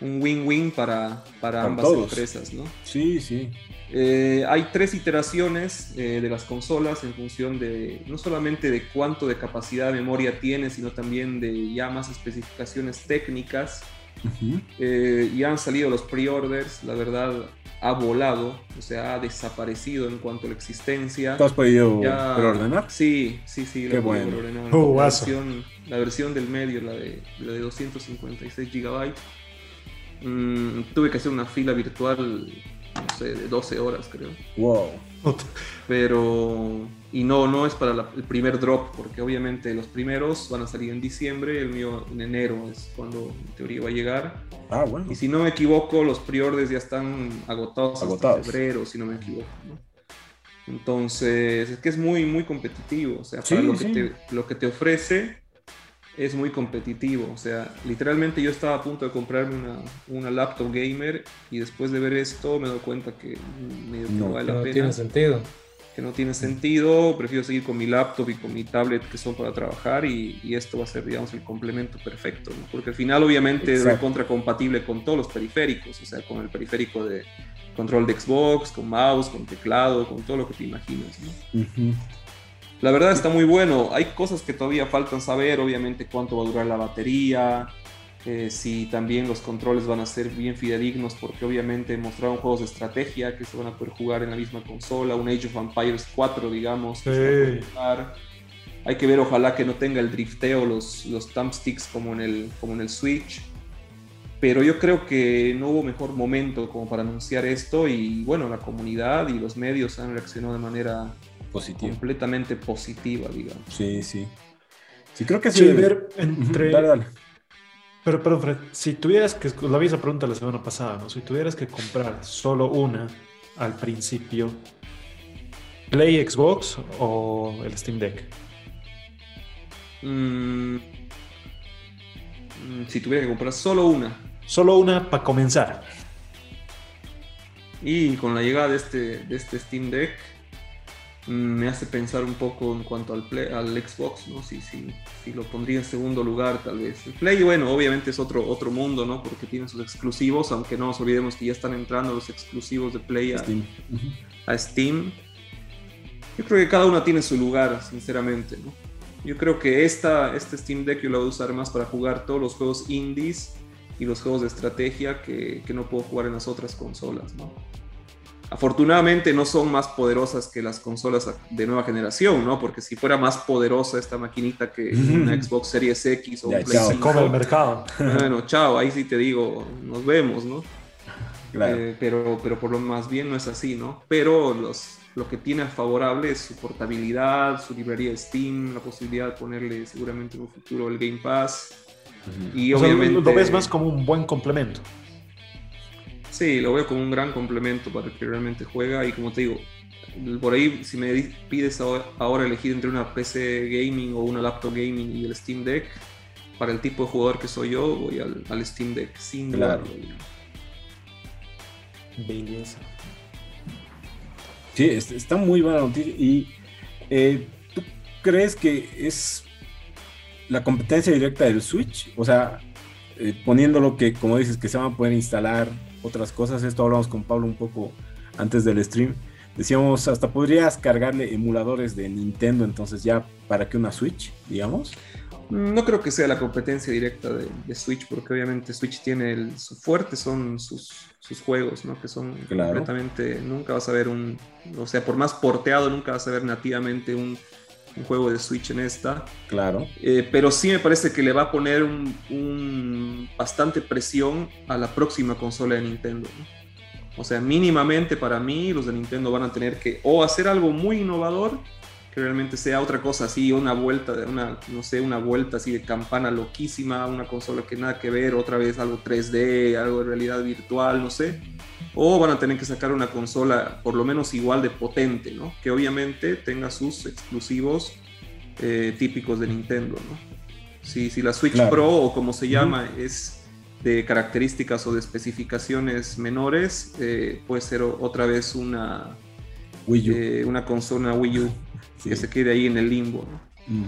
win-win para, para ambas empresas, ¿no? Sí, sí. Eh, hay tres iteraciones eh, de las consolas en función de no solamente de cuánto de capacidad de memoria tiene, sino también de ya más especificaciones técnicas. Eh, y han salido los pre-orders, la verdad, ha volado, o sea, ha desaparecido en cuanto a la existencia. ¿Tú has podido preordenar? Sí, sí, sí, Qué bueno. Uh, la, versión, la, versión, del medio, la de, la de 256 gigabytes. Mm, tuve que hacer una fila virtual, no sé, de 12 horas, creo. Wow. Pero, y no, no es para el primer drop, porque obviamente los primeros van a salir en diciembre, el mío en enero es cuando en teoría va a llegar. Ah, bueno. Y si no me equivoco, los priordes ya están agotados, agotados. hasta febrero, si no me equivoco. Entonces, es que es muy, muy competitivo. O sea, para lo, que te, lo que te ofrece, es muy competitivo. O sea, literalmente yo estaba a punto de comprarme una, una laptop gamer y después de ver esto me doy cuenta que no, vale la pena. tiene sentido. Que no tiene sentido, prefiero seguir con mi laptop y con mi tablet que son para trabajar y, y esto va a ser, digamos, el complemento perfecto. Porque al final obviamente es contra compatible con todos los periféricos, o sea, con el periférico de control de Xbox, con mouse, con teclado, con todo lo que te imaginas. ¿no? La verdad está muy bueno. Hay cosas que todavía faltan saber, obviamente cuánto va a durar la batería, eh, si también los controles van a ser bien fidedignos, porque obviamente mostraron juegos de estrategia que se van a poder jugar en la misma consola, un Age of Empires 4, digamos. Hay que ver, ojalá que no tenga el drifteo, los, los thumbsticks como en, el, como en el Switch. Pero yo creo que no hubo mejor momento como para anunciar esto y bueno, la comunidad y los medios han reaccionado de manera completamente positiva, digamos. Sí, sí. Sí, creo que sí. ver entre... Dale, dale. Pero, perdón, Fred, si tuvieras que, lo había esa pregunta la semana pasada, ¿no? Si tuvieras que comprar solo una al principio, ¿Play Xbox o el Steam Deck? Mm, mm, si tuviera que comprar solo una. Solo una para comenzar. Y con la llegada de este, de este Steam Deck, me hace pensar un poco en cuanto al, al Xbox, ¿no? Si, si, si, lo pondría en segundo lugar, tal vez. El Play, bueno, obviamente es otro, otro mundo, ¿no? Porque tiene sus exclusivos, aunque no nos olvidemos que ya están entrando los exclusivos de Play a Steam. A Steam. Yo creo que cada uno tiene su lugar, sinceramente, ¿no? Yo creo que esta, este Steam Deck yo lo voy a usar más para jugar todos los juegos indies y los juegos de estrategia que, que no puedo jugar en las otras consolas, ¿no? Afortunadamente no son más poderosas que las consolas de nueva generación, ¿no? Porque si fuera más poderosa esta maquinita que una Xbox Series X o un PlayStation, el mercado. Bueno, chao, ahí sí te digo, nos vemos, ¿no? Eh, pero, pero por lo más bien no es así, ¿no? Pero los, lo que tiene favorable es su portabilidad, su librería de Steam, la posibilidad de ponerle seguramente en un futuro el Game Pass. Y obviamente... Lo ves más como un buen complemento. Sí, lo veo como un gran complemento para el que realmente juega y como te digo, por ahí si me pides ahora elegir entre una PC gaming o una laptop gaming y el Steam Deck, para el tipo de jugador que soy yo, voy al, Steam Deck, sin claro. Belleza. Sí, está muy buena noticia. ¿Y eh, tú crees que es la competencia directa del Switch? O sea, eh, poniéndolo que, como dices, que se van a poder instalar otras cosas. Esto hablamos con Pablo un poco antes del stream. Decíamos, hasta podrías cargarle emuladores de Nintendo, entonces ya para que una Switch, digamos. No creo que sea la competencia directa de, Switch, porque obviamente Switch tiene el, su fuerte, son sus, sus juegos, ¿no? Que son completamente, nunca vas a ver un, o sea, por más porteado, nunca vas a ver nativamente un, un juego de Switch en esta. Claro. Eh, pero sí me parece que le va a poner un, bastante presión a la próxima consola de Nintendo. O sea, mínimamente para mí los de Nintendo van a tener que o hacer algo muy innovador que realmente sea otra cosa así, una vuelta, de una, no sé, una vuelta así de campana loquísima, una consola que nada que ver, otra vez algo 3D, algo de realidad virtual, no sé. O van a tener que sacar una consola por lo menos igual de potente, ¿no? Que obviamente tenga sus exclusivos eh, típicos de Nintendo, ¿no? Si, si la Switch Pro o como se llama es de características o de especificaciones menores, eh, puede ser otra vez una, Wii U. Eh, una consola Wii U que se quede ahí en el limbo. Mm.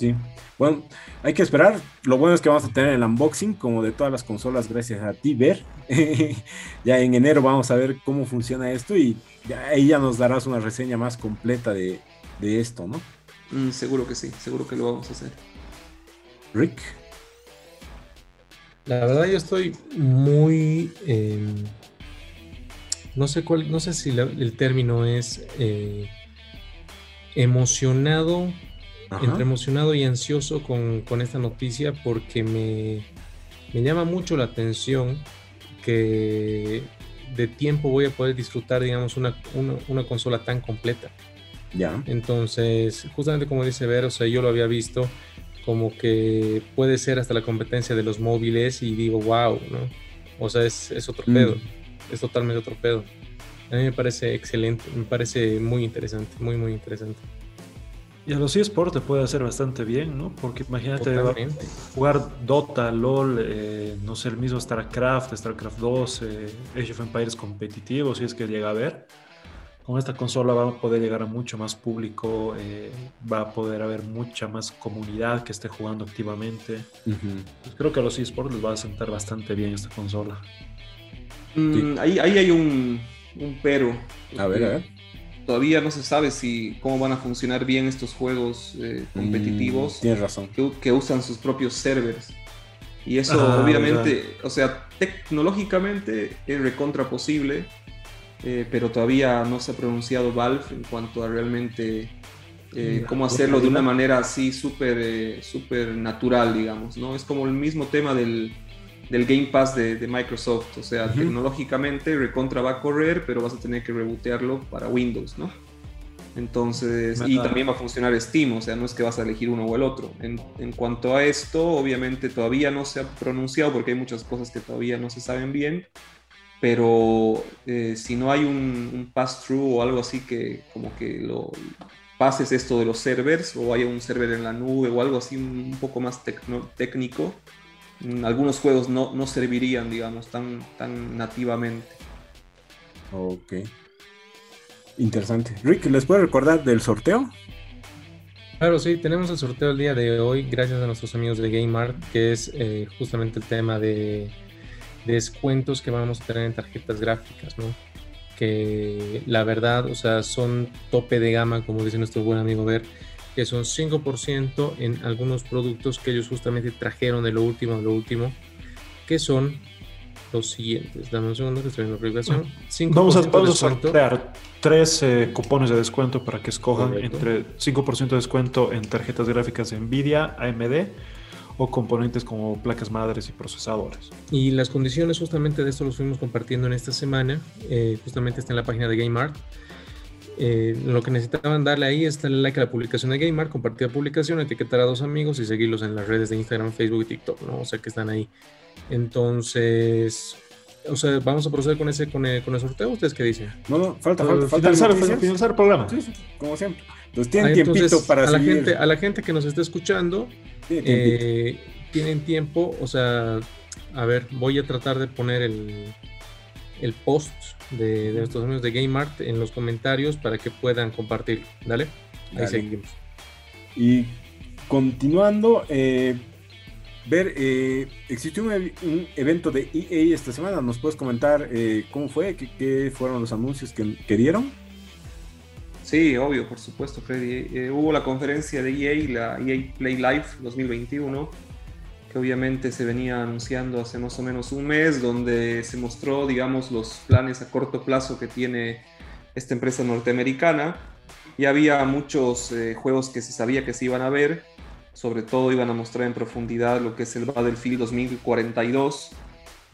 Sí. Bueno, hay que esperar. Lo bueno es que vamos a tener el unboxing como de todas las consolas gracias a ti, Ver. ya en enero vamos a ver cómo funciona esto y ahí ya nos darás una reseña más completa de, esto, ¿no? Mm, seguro que sí, seguro que lo vamos a hacer. Rick. La verdad yo estoy muy... Em, no sé cuál, no sé si el término es... Eh, emocionado, entre emocionado y ansioso con, esta noticia porque me, llama mucho la atención que de tiempo voy a poder disfrutar, digamos, una, consola tan completa. Ya. Entonces, justamente como dice Ver, o sea, yo lo había visto como que puede ser hasta la competencia de los móviles y digo, wow, ¿no? O sea, es, otro mm. pedo, es totalmente otro pedo. A mí me parece excelente, me parece muy interesante, muy, muy interesante. Y a los eSports te puede hacer bastante bien, ¿no? Porque imagínate jugar Dota, LOL, eh, no sé, el mismo StarCraft, StarCraft 2, eh, Age of Empires competitivo, si es que llega a ver. Con esta consola va a poder llegar a mucho más público, eh, va a poder haber mucha más comunidad que esté jugando activamente. Pues creo que a los eSports les va a sentar bastante bien esta consola. Mm, ahí, ahí hay un, un pero. A ver, a ver. Todavía no se sabe si cómo van a funcionar bien estos juegos eh, mm, competitivos. tienes razón. Que, usan sus propios servers. Y eso ah, obviamente, o sea, tecnológicamente es recontra posible, eh, pero todavía no se ha pronunciado Valve en cuanto a realmente eh, cómo hacerlo de una manera así súper super natural, digamos, ¿no? Es como el mismo tema del, del Game Pass de, Microsoft. O sea, tecnológicamente Recontra va a correr, pero vas a tener que rebotearlo para Windows, ¿no? Entonces, y también va a funcionar Steam, o sea, no es que vas a elegir uno o el otro. En, cuanto a esto, obviamente todavía no se ha pronunciado porque hay muchas cosas que todavía no se saben bien, pero eh, si no hay un, pass-through o algo así que como que lo pases esto de los servers o haya un server en la nube o algo así un, poco más técnico, algunos juegos no, no servirían, digamos, tan, tan nativamente. Ok. Interesante. Rick, ¿les puedo recordar del sorteo? Claro, sí, tenemos el sorteo el día de hoy, gracias a nuestros amigos de GameArt, que es eh, justamente el tema de, descuentos que vamos a tener en tarjetas gráficas, ¿no? Que la verdad, o sea, son tope de gama, como dice nuestro buen amigo Ver que son 5% en algunos productos que ellos justamente trajeron de lo último a lo último, que son los siguientes. Dame un segundo que estoy en la aplicación. Vamos a, vamos a sortear tres eh, cupones de descuento para que escojan entre 5% de descuento en tarjetas gráficas Nvidia, AMD o componentes como placas madres y procesadores. Y las condiciones justamente de esto los fuimos compartiendo en esta semana. Eh, justamente está en la página de GameArt. Eh, lo que necesitaban darle ahí es darle like a la publicación de Gamer, compartir la publicación, etiquetar a dos amigos y seguirlos en las redes de Instagram, Facebook y TikTok, ¿no? O sea que están ahí. Entonces, o sea, vamos a proceder con ese con el, con el sorteo. ¿Ustedes qué dicen? No, no, falta, falta, falta finalizar, el programa. Sí, sí, como siempre. Entonces tienen ah, tiempito para a la gente A la gente que nos está escuchando, eh, tienen tiempo, o sea, a ver, voy a tratar de poner el, el post de, nuestros amigos de GameArt en los comentarios para que puedan compartirlo. Dale, ahí seguimos. Y continuando, eh, ver, eh, existió un, evento de EA esta semana. ¿Nos puedes comentar eh, cómo fue? ¿Qué, fueron los anuncios que, dieron? Sí, obvio, por supuesto, Freddy. Eh, hubo la conferencia de EA, la EA Play Live 2021, que obviamente se venía anunciando hace más o menos un mes, donde se mostró, digamos, los planes a corto plazo que tiene esta empresa norteamericana. Y había muchos eh, juegos que se sabía que se iban a ver, sobre todo iban a mostrar en profundidad lo que es el Battlefield 2042,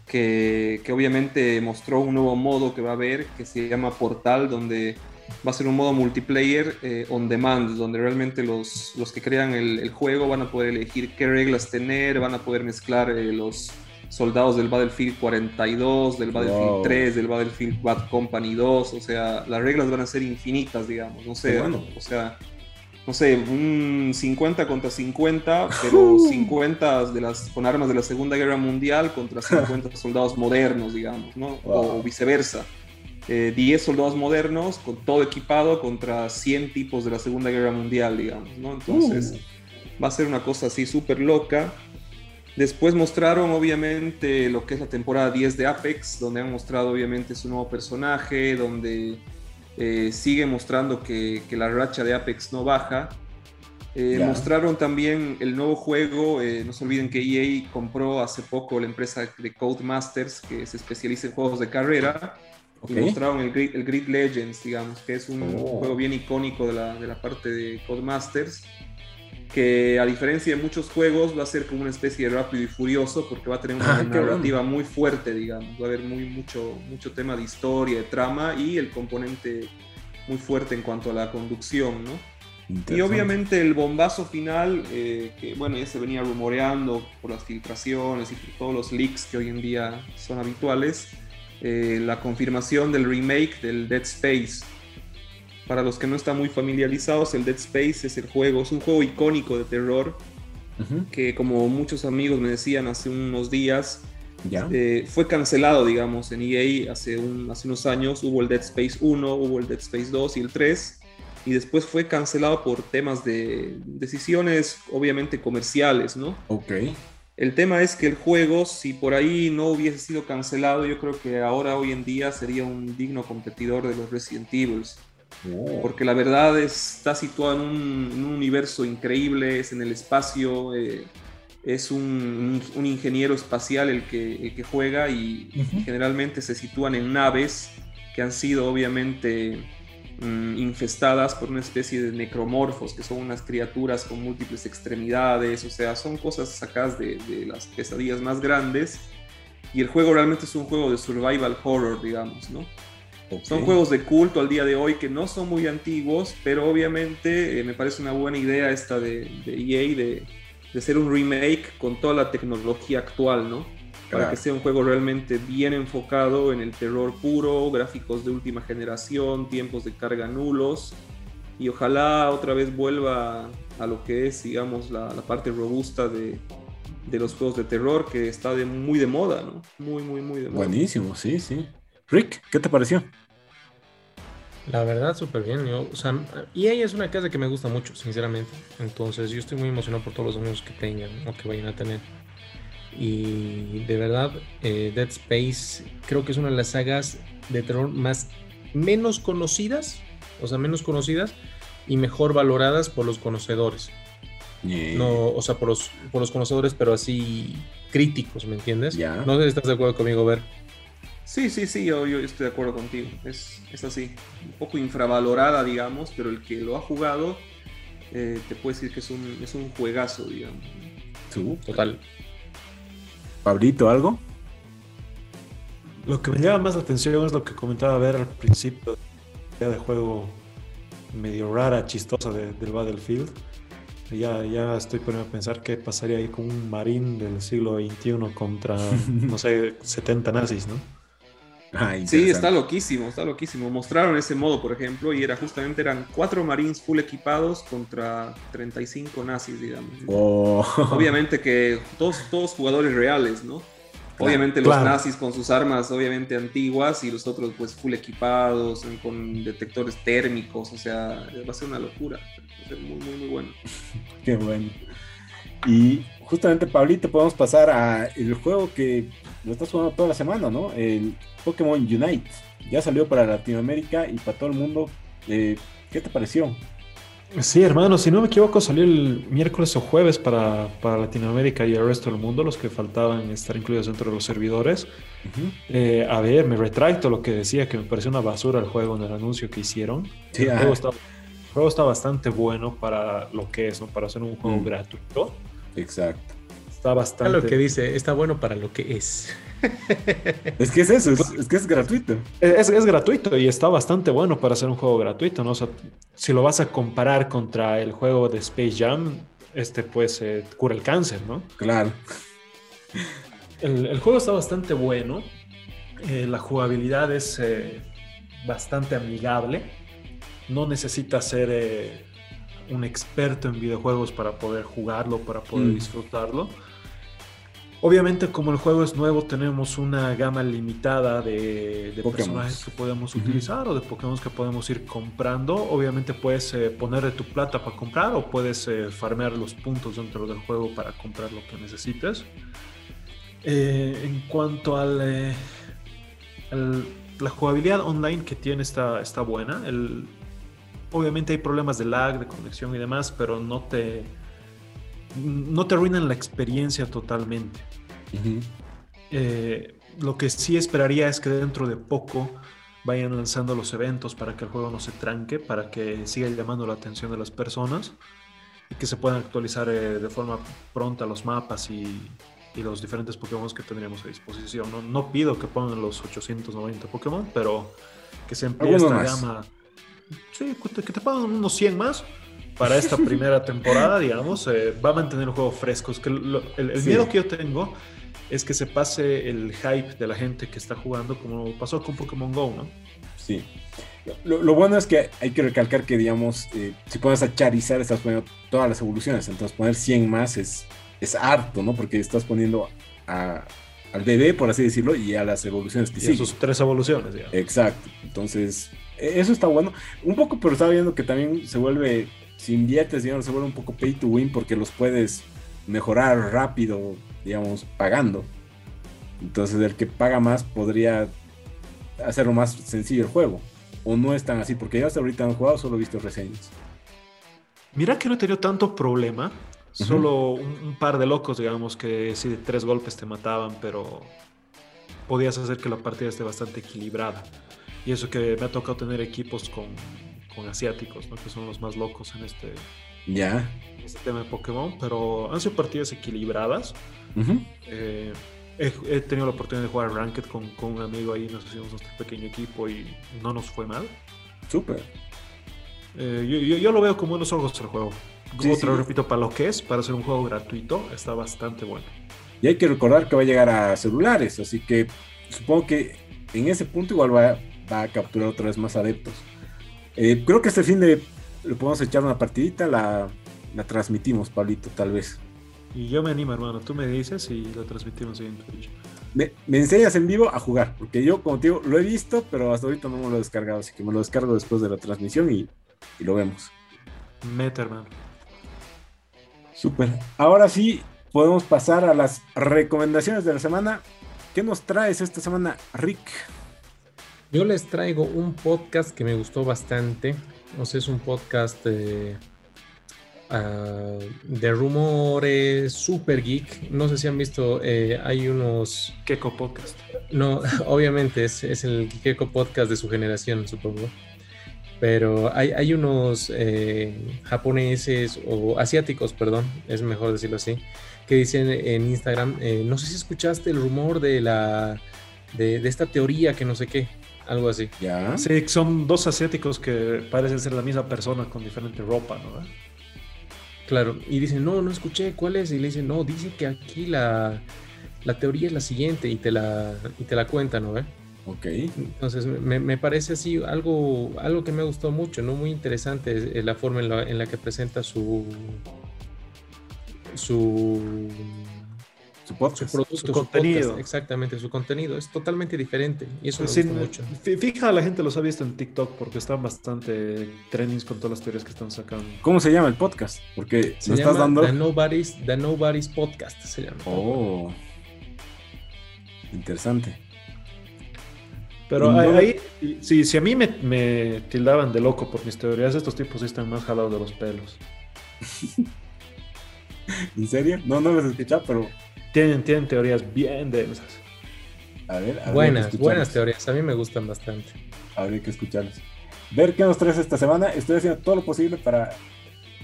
que, que obviamente mostró un nuevo modo que va a haber, que se llama Portal, donde va a ser un modo multiplayer eh, on demand, donde realmente los, los que crean el, juego van a poder elegir qué reglas tener, van a poder mezclar eh, los soldados del Battlefield 42, del Battlefield 3, del Battlefield Bad Company 2, o sea, las reglas van a ser infinitas, digamos, no sé, o sea, no sé, un 50 contra 50, pero 50 de las, con armas de la Segunda Guerra Mundial contra 50 soldados modernos, digamos, ¿no? O viceversa. 10 eh, soldados modernos, con todo equipado, contra 100 tipos de la Segunda Guerra Mundial, digamos, ¿no? Entonces, uh. va a ser una cosa así súper loca. Después mostraron, obviamente, lo que es la temporada 10 de Apex, donde han mostrado, obviamente, su nuevo personaje, donde eh, sigue mostrando que, que, la racha de Apex no baja. Eh, mostraron también el nuevo juego, no se olviden que EA compró hace poco la empresa de Codemasters, que se especializa en juegos de carrera y mostraron el Grid, el Grid, Legends, digamos, que es un oh. juego bien icónico de la, de la parte de Codemasters, que a diferencia de muchos juegos va a ser como una especie de rápido y furioso, porque va a tener una ah, narrativa muy fuerte, digamos, va a haber muy, mucho, mucho tema de historia, de trama y el componente muy fuerte en cuanto a la conducción, ¿no? Y obviamente el bombazo final, eh, que bueno, ya se venía rumoreando por las filtraciones y por todos los leaks que hoy en día son habituales, eh, la confirmación del remake del Dead Space. Para los que no están muy familiarizados, el Dead Space es el juego, es un juego icónico de terror que como muchos amigos me decían hace unos días, eh, fue cancelado, digamos, en EA hace, un, hace unos años. Hubo el Dead Space 1, hubo el Dead Space 2 y el 3. Y después fue cancelado por temas de decisiones, obviamente, comerciales, ¿no? Ok. El tema es que el juego, si por ahí no hubiese sido cancelado, yo creo que ahora, hoy en día, sería un digno competidor de los Resident Evil. Oh. Porque la verdad está situado en un, universo increíble, es en el espacio, eh, es un, ingeniero espacial el que, que juega y generalmente se sitúan en naves que han sido obviamente Mm, infestadas por una especie de necromorfos, que son unas criaturas con múltiples extremidades, o sea, son cosas sacadas de, las pesadillas más grandes. Y el juego realmente es un juego de survival horror, digamos, ¿no? Son juegos de culto al día de hoy que no son muy antiguos, pero obviamente eh, me parece una buena idea esta de, EA de, de hacer un remake con toda la tecnología actual, ¿no? Para que sea un juego realmente bien enfocado en el terror puro, gráficos de última generación, tiempos de carga nulos y ojalá otra vez vuelva a lo que es, digamos, la, parte robusta de, los juegos de terror que está de, muy de moda, ¿no? Muy, muy, muy de moda. Buenísimo, sí, sí. Rick, ¿qué te pareció? La verdad, súper bien. Yo, o sea, EA es una casa que me gusta mucho, sinceramente. Entonces, yo estoy muy emocionado por todos los amigos que tengan o que vayan a tener. Y de verdad, eh, Dead Space creo que es una de las sagas de terror más menos conocidas, o sea, menos conocidas y mejor valoradas por los conocedores. No, o sea, por los, por los conocedores, pero así críticos, ¿me entiendes? No sé si estás de acuerdo conmigo, Ver. Sí, sí, sí, yo, yo estoy de acuerdo contigo. Es, es, así. Un poco infravalorada, digamos, pero el que lo ha jugado eh, te puede decir que es un, es un juegazo, digamos. Total. Pablito, ¿algo? Lo que me llama más la atención es lo que comentaba ver al principio de juego medio rara, chistosa del Battlefield. Ya, ya estoy poniendo a pensar qué pasaría ahí con un marín del siglo XXI contra, no sé, 70 nazis, ¿no? Ah, sí, está loquísimo, está loquísimo. Mostraron ese modo, por ejemplo, y era justamente eran cuatro marines full equipados contra 35 nazis, digamos. Oh. Obviamente que todos, todos jugadores reales, ¿no? Obviamente los nazis con sus armas obviamente antiguas y los otros pues full equipados, con detectores térmicos, o sea, va a ser una locura. Va a ser muy, muy, muy bueno. Qué bueno. Y justamente, Pablito, podemos pasar a el juego que lo estás jugando toda la semana, ¿no? El Pokémon Unite. Ya salió para Latinoamérica y para todo el mundo. Eh, ¿Qué te pareció? Sí, hermano, si no me equivoco, salió el miércoles o jueves para, para Latinoamérica y el resto del mundo, los que faltaban estar incluidos dentro de los servidores. Eh, a ver, me retracto lo que decía, que me pareció una basura el juego en el anuncio que hicieron. Sí, el, juego está, el juego está bastante bueno para lo que es, ¿no? Para ser un juego Mm. gratuito. Exacto. Está bastante... lo que dice, está bueno para lo que es. Es que es eso, es, es que es gratuito. Es, es gratuito y está bastante bueno para ser un juego gratuito, ¿no? O sea, si lo vas a comparar contra el juego de Space Jam, este pues eh, cura el cáncer, ¿no? Claro. El, el juego está bastante bueno, eh, la jugabilidad es eh, bastante amigable, no necesitas ser eh, un experto en videojuegos para poder jugarlo, para poder Mm. disfrutarlo. Obviamente como el juego es nuevo tenemos una gama limitada de, personajes que podemos utilizar o de Pokémon que podemos ir comprando. Obviamente puedes eh, ponerle tu plata para comprar o puedes eh, farmear los puntos dentro del juego para comprar lo que necesites. Eh, en cuanto al, eh, al- la jugabilidad online que tiene está, está buena. El- obviamente hay problemas de lag, de conexión y demás, pero no te, no te arruinan la experiencia totalmente. Eh, lo que sí esperaría es que dentro de poco vayan lanzando los eventos para que el juego no se tranque, para que siga llamando la atención de las personas y que se puedan actualizar eh, de forma pronta los mapas y, y los diferentes Pokémon que tendríamos a disposición. No, no pido que pongan los 890 Pokémon, pero que se emplee Algunos esta más. gama. Sí, que te pongan unos 100 más para esta primera temporada, digamos. eh, va a mantener el juego fresco. Es que lo- el, el Sí. miedo que yo tengo es que se pase el hype de la gente que está jugando como pasó con Pokémon Go, ¿no? Sí. Lo, lo bueno es que hay que recalcar que, digamos, eh, si pones a Charizard, estás poniendo todas las evoluciones. Entonces, poner 100 más es, es harto, ¿no? Porque estás poniendo a- al bebé, por así decirlo, y a las evoluciones que Y siguen. sus tres evoluciones, digamos. Exacto. Entonces, e- eso está bueno. Un poco, pero estaba viendo que también se vuelve, si inviertes, digamos, se vuelve un poco pay to win porque los puedes mejorar rápido, digamos, pagando. Entonces, el que paga más podría hacerlo más sencillo el juego. O no es tan así, porque yo hasta ahorita no he jugado, solo he visto reseñas. Mira que no he tenido tanto problema. Solo un, un par de locos, digamos, que sí de tres golpes te mataban, pero podías hacer que la partida esté bastante equilibrada. Y eso que me ha tocado tener equipos con, con asiáticos, ¿no? que son los más locos en este, Ya. en este tema de Pokémon, pero han sido partidas equilibradas. Eh, he, he tenido la oportunidad de jugar Ranked con, con un amigo ahí, nos hicimos nuestro pequeño equipo y no nos fue mal. Súper. Eh, yo, yo- yo lo veo como unos ojos el juego. Sí, Otra sí. repito, para lo que es, para ser un juego gratuito, está bastante bueno. Y hay que recordar que va a llegar a celulares, así que supongo que en ese punto igual va, va a capturar otra vez más adeptos. Eh, creo que este fin de le podemos echar una partidita, la, la transmitimos, Pablito, tal vez. Y yo me animo, hermano. Tú me dices y lo transmitimos ahí en Twitch. Me, me enseñas en vivo a jugar, porque yo, como te digo, lo he visto, pero hasta ahorita no me lo he descargado, así que me lo descargo después de la transmisión y, y lo vemos. Mete, hermano. Súper. Ahora sí, podemos pasar a las recomendaciones de la semana. ¿Qué nos traes esta semana, Rick? Yo les traigo un podcast que me gustó bastante. O sea, es un podcast de, ah, de rumores super geek. No sé si han visto, eh, hay unos... Keko Podcast. No, obviamente es, es el Kikeko podcast de su generación, supongo. Pero hay, hay unos eh, japoneses o asiáticos, perdón, es mejor decirlo así, que dicen en Instagram, eh, no sé si escuchaste el rumor de la de, de esta teoría que no sé qué, algo así. Ya. Sí, son dos asiáticos que parecen ser la misma persona con diferente ropa, ¿no? Claro, y dicen, no, no escuché, ¿cuál es? Y le dicen, no, dice que aquí la, la teoría es la siguiente y te la, y te la cuentan, ¿no? ve? Ok. Entonces me, me parece así algo, algo que me gustó mucho, ¿no? Muy interesante la forma en la, en la que presenta su su, Su su podcast. producto, Su su contenido. podcast, exactamente, su contenido. Es totalmente diferente y eso me Sí, gusta mucho. fi- Fija, la gente los ha visto en TikTok porque están bastante trendings con todas las teorías que están sacando. ¿Cómo se llama el podcast? Porque Se estás llama dando. The Nobody's, The Nobody's Podcast, se llama. Oh. Interesante. Pero no- ahí, si, si a mí me, me tildaban de loco por mis teorías, estos tipos sí están más jalados de los pelos. ¿En serio? No, no los he escuchado, pero Tienen, tienen teorías bien densas. a ver. Buenas, buenas teorías. A mí me gustan bastante. Habría que escucharlos. Ver qué nos traes esta semana. Estoy haciendo todo lo posible para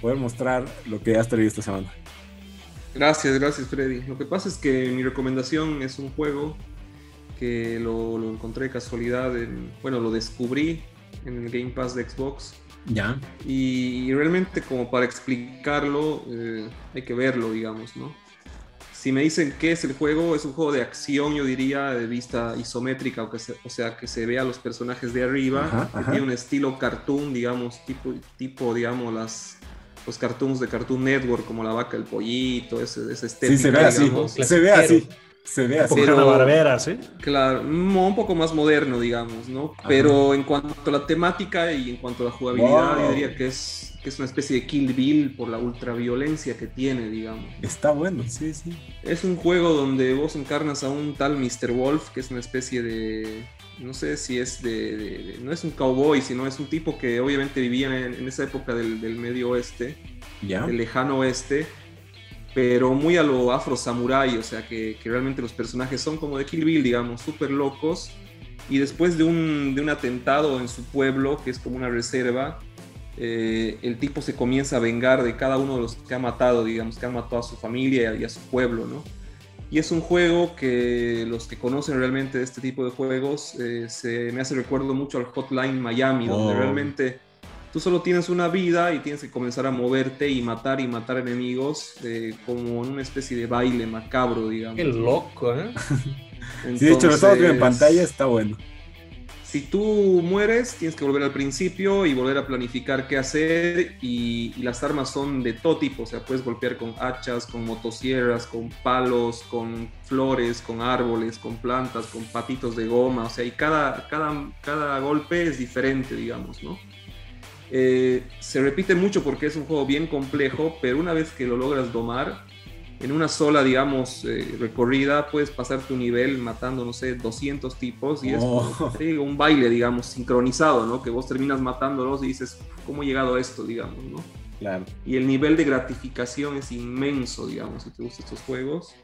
poder mostrar lo que has traído esta semana. Gracias, gracias Freddy. Lo que pasa es que mi recomendación es un juego que lo, lo encontré de casualidad, en, bueno, lo descubrí en el Game Pass de Xbox Ya. y, y realmente como para explicarlo eh, hay que verlo, digamos, ¿no? Si me dicen qué es el juego, es un juego de acción, yo diría, de vista isométrica, o, que se- o sea, que se vea a los personajes de arriba, Ajá, que ajá. tiene un estilo cartoon, digamos, tipo, tipo digamos, las, los cartoons de Cartoon Network, como la vaca, el pollito, ese, ese Sí, se ve así. Se ve así. Se ve así. Pero- Barbera, ¿sí? Claro, un poco más moderno, digamos, ¿no? Ajá. Pero en cuanto a la temática y en cuanto a la jugabilidad, Wow. yo diría que es, que es una especie de Kill Bill por la ultraviolencia que tiene, digamos. Está bueno, sí, sí. Es un juego donde vos encarnas a un tal Mr. Wolf, que es una especie de... No sé si es de, de- de- No es un cowboy, sino es un tipo que obviamente vivía en, en esa época del, del medio oeste, Ya. del lejano oeste, pero muy a lo afro samurai, o sea que, que realmente los personajes son como de Kill Bill, digamos, súper locos. Y después de un, de un atentado en su pueblo, que es como una reserva, eh, el tipo se comienza a vengar de cada uno de los que ha matado, digamos, que han matado a su familia y a su pueblo, ¿no? Y es un juego que los que conocen realmente de este tipo de juegos, eh, se me hace recuerdo mucho al Hotline Miami, donde Oh. realmente tú solo tienes una vida y tienes que comenzar a moverte y matar y matar enemigos eh, como en una especie de baile macabro, digamos. Qué loco, ¿eh? Sí, de hecho, lo estamos viendo en Entonces, pantalla, está bueno. Si tú mueres, tienes que volver al principio y volver a planificar qué hacer. Y, las armas son de todo tipo. O sea, puedes golpear con hachas, con motosierras, con palos, con flores, con árboles, con plantas, con patitos de goma. O sea, y cada, cada, cada golpe es diferente, digamos, ¿no? Eh, se repite mucho porque es un juego bien complejo, pero una vez que lo logras domar, en una sola, digamos, eh, recorrida, puedes pasar tu nivel matando, no sé, 200 tipos y es Oh. te digo, un baile, digamos, sincronizado, ¿no? Que vos terminas matándolos y dices, ¿cómo he llegado a esto, digamos, ¿no? Claro. Y el nivel de gratificación es inmenso, digamos, si te gustan estos juegos.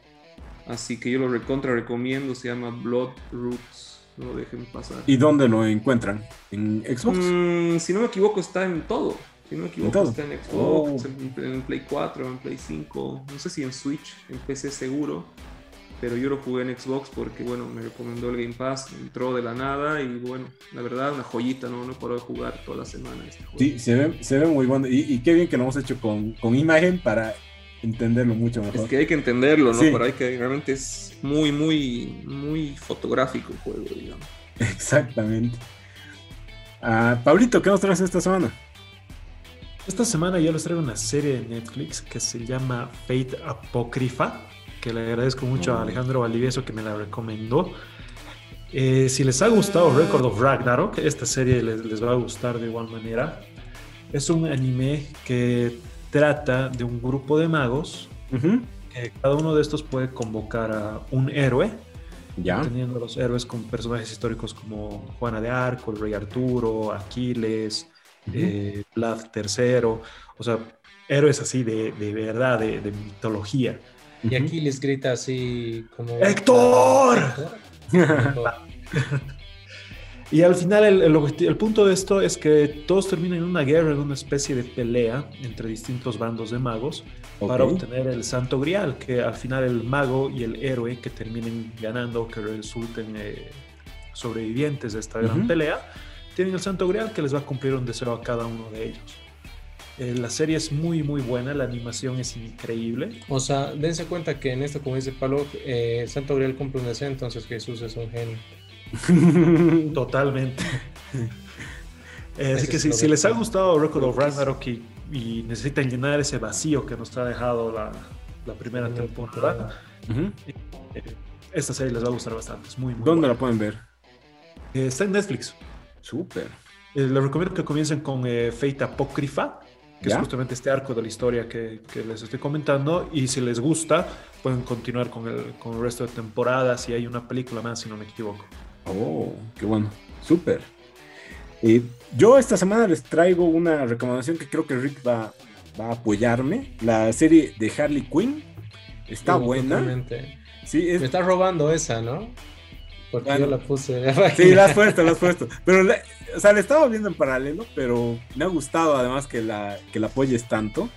Así que yo lo recontra recomiendo, se llama Blood Roots, no lo dejen pasar. ¿Y dónde lo encuentran? ¿En Xbox? Mm, si no me equivoco, está en todo. Si no me equivoco, está en Xbox, Oh. en, Play 4, en Play 5, no sé si en Switch, en PC seguro. Pero yo lo jugué en Xbox porque, bueno, me recomendó el Game Pass, entró de la nada y, bueno, la verdad, una joyita, ¿no? No paro de jugar toda la semana este juego. Sí, se ve, se ve muy bueno. Y, y qué bien que lo hemos hecho con, con imagen para entenderlo mucho mejor. Es que hay que entenderlo, ¿no? Sí. Pero hay que, realmente es muy, muy, muy fotográfico el juego, digamos. Exactamente. Ah, Pablito, ¿qué nos traes esta semana? Esta semana yo les traigo una serie de Netflix que se llama Fate Apócrifa, que le agradezco mucho a Alejandro Valdivieso que me la recomendó. Eh, si les ha gustado Record of Ragnarok, esta serie les, les va a gustar de igual manera. Es un anime que trata de un grupo de magos, que cada uno de estos puede convocar a un héroe, Ya. teniendo los héroes con personajes históricos como Juana de Arco, el rey Arturo, Aquiles, eh, Vlad III, o sea, héroes así de, de verdad, de, de mitología. Y aquí les grita así como... ¡Héctor! Héctor. Y al final el, el punto de esto es que todos terminan en una guerra, en una especie de pelea entre distintos bandos de magos para obtener el Santo Grial, que al final el mago y el héroe que terminen ganando, que resulten eh, sobrevivientes de esta gran pelea, tienen el Santo Grial que les va a cumplir un deseo a cada uno de ellos. Eh, la serie es muy muy buena, la animación es increíble. O sea, dense cuenta que en esto, como dice Pablo, eh, Santo Grial cumple un deseo, entonces Jesús es un genio. Totalmente. Eh, así que si, les ha gustado Record of Ragnarok y, y necesitan llenar ese vacío que nos ha dejado la, la primera Primera temporada, Ujú. eh, esta serie les va a gustar bastante. Es muy, muy ¿Dónde buena. la pueden ver? Eh, está en Netflix. Súper. Eh, les recomiendo que comiencen con eh, Fate Apócrifa, que ¿Ya? es justamente este arco de la historia que, que les estoy comentando. Y si les gusta, pueden continuar con el, con el resto de temporadas y hay una película más, si no me equivoco. Oh, qué bueno. Súper. Eh, yo esta semana les traigo una recomendación que creo que Rick va, va a apoyarme. La serie de Harley Quinn. Está Uh, buena. totalmente. Sí, es, Me estás robando esa, ¿no? Porque Bueno. yo la puse. Sí, la has puesto, la has puesto. Pero, le- o sea, le estaba viendo en paralelo, pero me ha gustado además que la, que la apoyes tanto.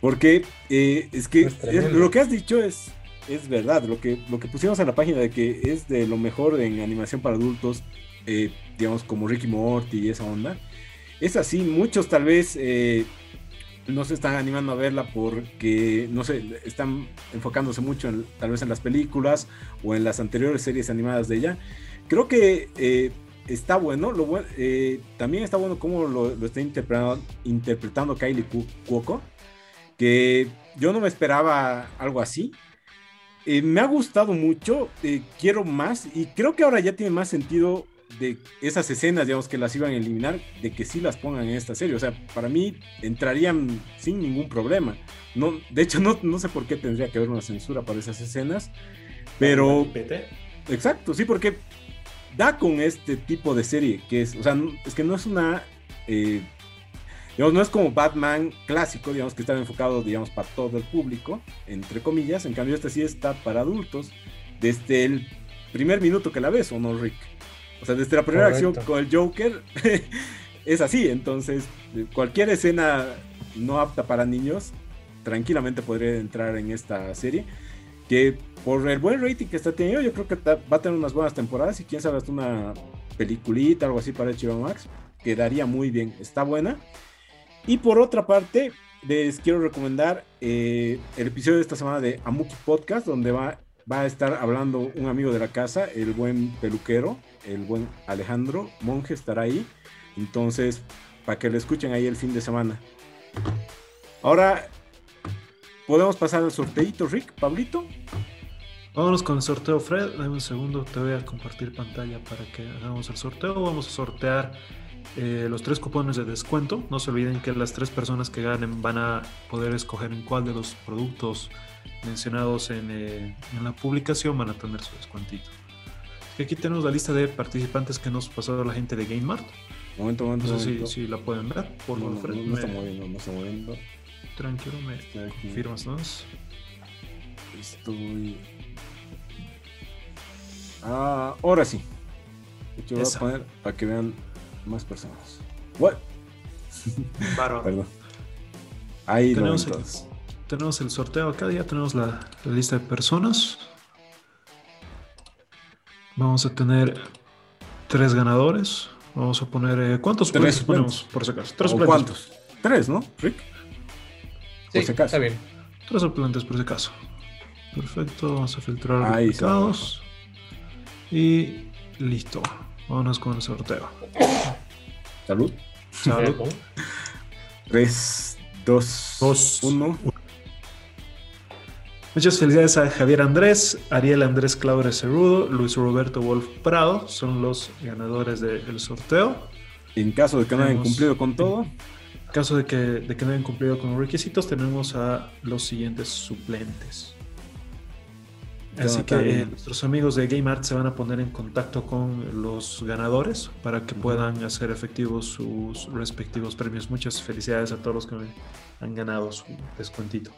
Porque eh, es que Es es- tremendo. lo que has dicho es, es verdad. Lo que, lo que pusimos en la página de que es de lo mejor en animación para adultos, eh, digamos, como Ricky Morty y esa onda. Es así, muchos tal vez eh, no se están animando a verla porque, no sé, están enfocándose mucho en, tal vez en las películas o en las anteriores series animadas de ella. Creo que eh, está bueno, lo buen- eh, también está bueno cómo lo, está interpretando, interpretando Kylie Cu- Cuoco, que yo no me esperaba algo así. Eh, me ha gustado mucho, quiero más y creo que ahora ya tiene más sentido de esas escenas, digamos, que las iban a eliminar, de que sí las pongan en esta serie. O sea, para mí entrarían sin ningún problema. No, de hecho, no, no sé por qué tendría que haber una censura para esas escenas, pero... Exacto, sí, porque da con este tipo de serie que es, o sea, es que no es una, eh, digamos, no es como Batman clásico, digamos, que está enfocado, digamos, para todo el público, entre comillas, en cambio esta sí está para adultos, desde el primer minuto que la ves, ¿o no, Rick? O sea, desde la primera Correcto. acción con el Joker, es así, entonces, cualquier escena no apta para niños, tranquilamente podría entrar en esta serie que por el buen rating que está teniendo, yo creo que va a tener unas buenas temporadas y quién sabe hasta una peliculita, algo así para HBO Max, quedaría muy bien, está buena. Y por otra parte, les quiero recomendar eh, el episodio de esta semana de Amuki Podcast, donde va, va a estar hablando un amigo de la casa, el buen peluquero, el buen Alejandro Monge estará ahí. Entonces, para que lo escuchen ahí el fin de semana. Ahora, podemos pasar al sorteito, Rick, Pablito. Vámonos con el sorteo, Fred. Dame un segundo, te voy a compartir pantalla para que hagamos el sorteo. Vamos a sortear eh, los tres cupones de descuento. No se olviden que las tres personas que ganen van a poder escoger en cuál de los productos mencionados en, eh, en la publicación van a tener su descuentito. Aquí tenemos la lista de participantes que nos pasó la gente de GameMart. Momento, momento, No sé si, momento. si la pueden ver. Por No, favor, no, no, está moviendo, no está moviendo. tranquilo, me confirmas, ¿no? Estoy. Ah, ahora sí. Hecho, voy a poner para que vean más personas. What? Bárbaro. Perdón. Ahí Tenemos el, tenemos el sorteo acá, ya tenemos la, la lista de personas. Vamos a tener tres ganadores. Vamos a poner. eh, ¿Cuántos Tres suplentes ponemos por si acaso? Tres ¿O suplentes. cuántos? Tres, ¿no, Rick? Sí, Por si acaso. está bien. Tres suplentes por si acaso. Perfecto, vamos a filtrar los. Y listo. Vámonos con el sorteo. Salud. Salud. 3, 2, Dos. 1. Muchas felicidades a Javier Andrés, Ariel Andrés Claure Cerrudo, Luis Roberto Wolf Prado, son los ganadores del sorteo. En caso de que no hayan cumplido con todo, En caso de que, de que no hayan cumplido con los requisitos, tenemos a los siguientes suplentes. Así que eh, nuestros amigos de Game Art se van a poner en contacto con los ganadores para que puedan hacer efectivos sus respectivos premios. Muchas felicidades a todos los que han ganado su descuentito.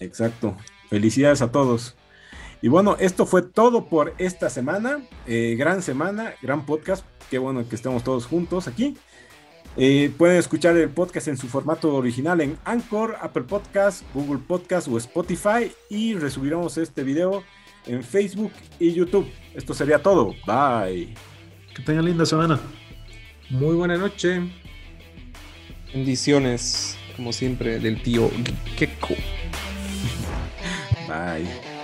Exacto. Felicidades a todos. Y bueno, esto fue todo por esta semana. Eh, gran semana, gran podcast. Qué bueno que estemos todos juntos aquí. Eh, pueden escuchar el podcast en su formato original en Anchor, Apple Podcast, Google Podcast o Spotify. Y resubiremos este video en Facebook y YouTube. Esto sería todo. Bye. Que tengan linda semana. Muy buena noche. Bendiciones, como siempre, del tío Keko. Bye.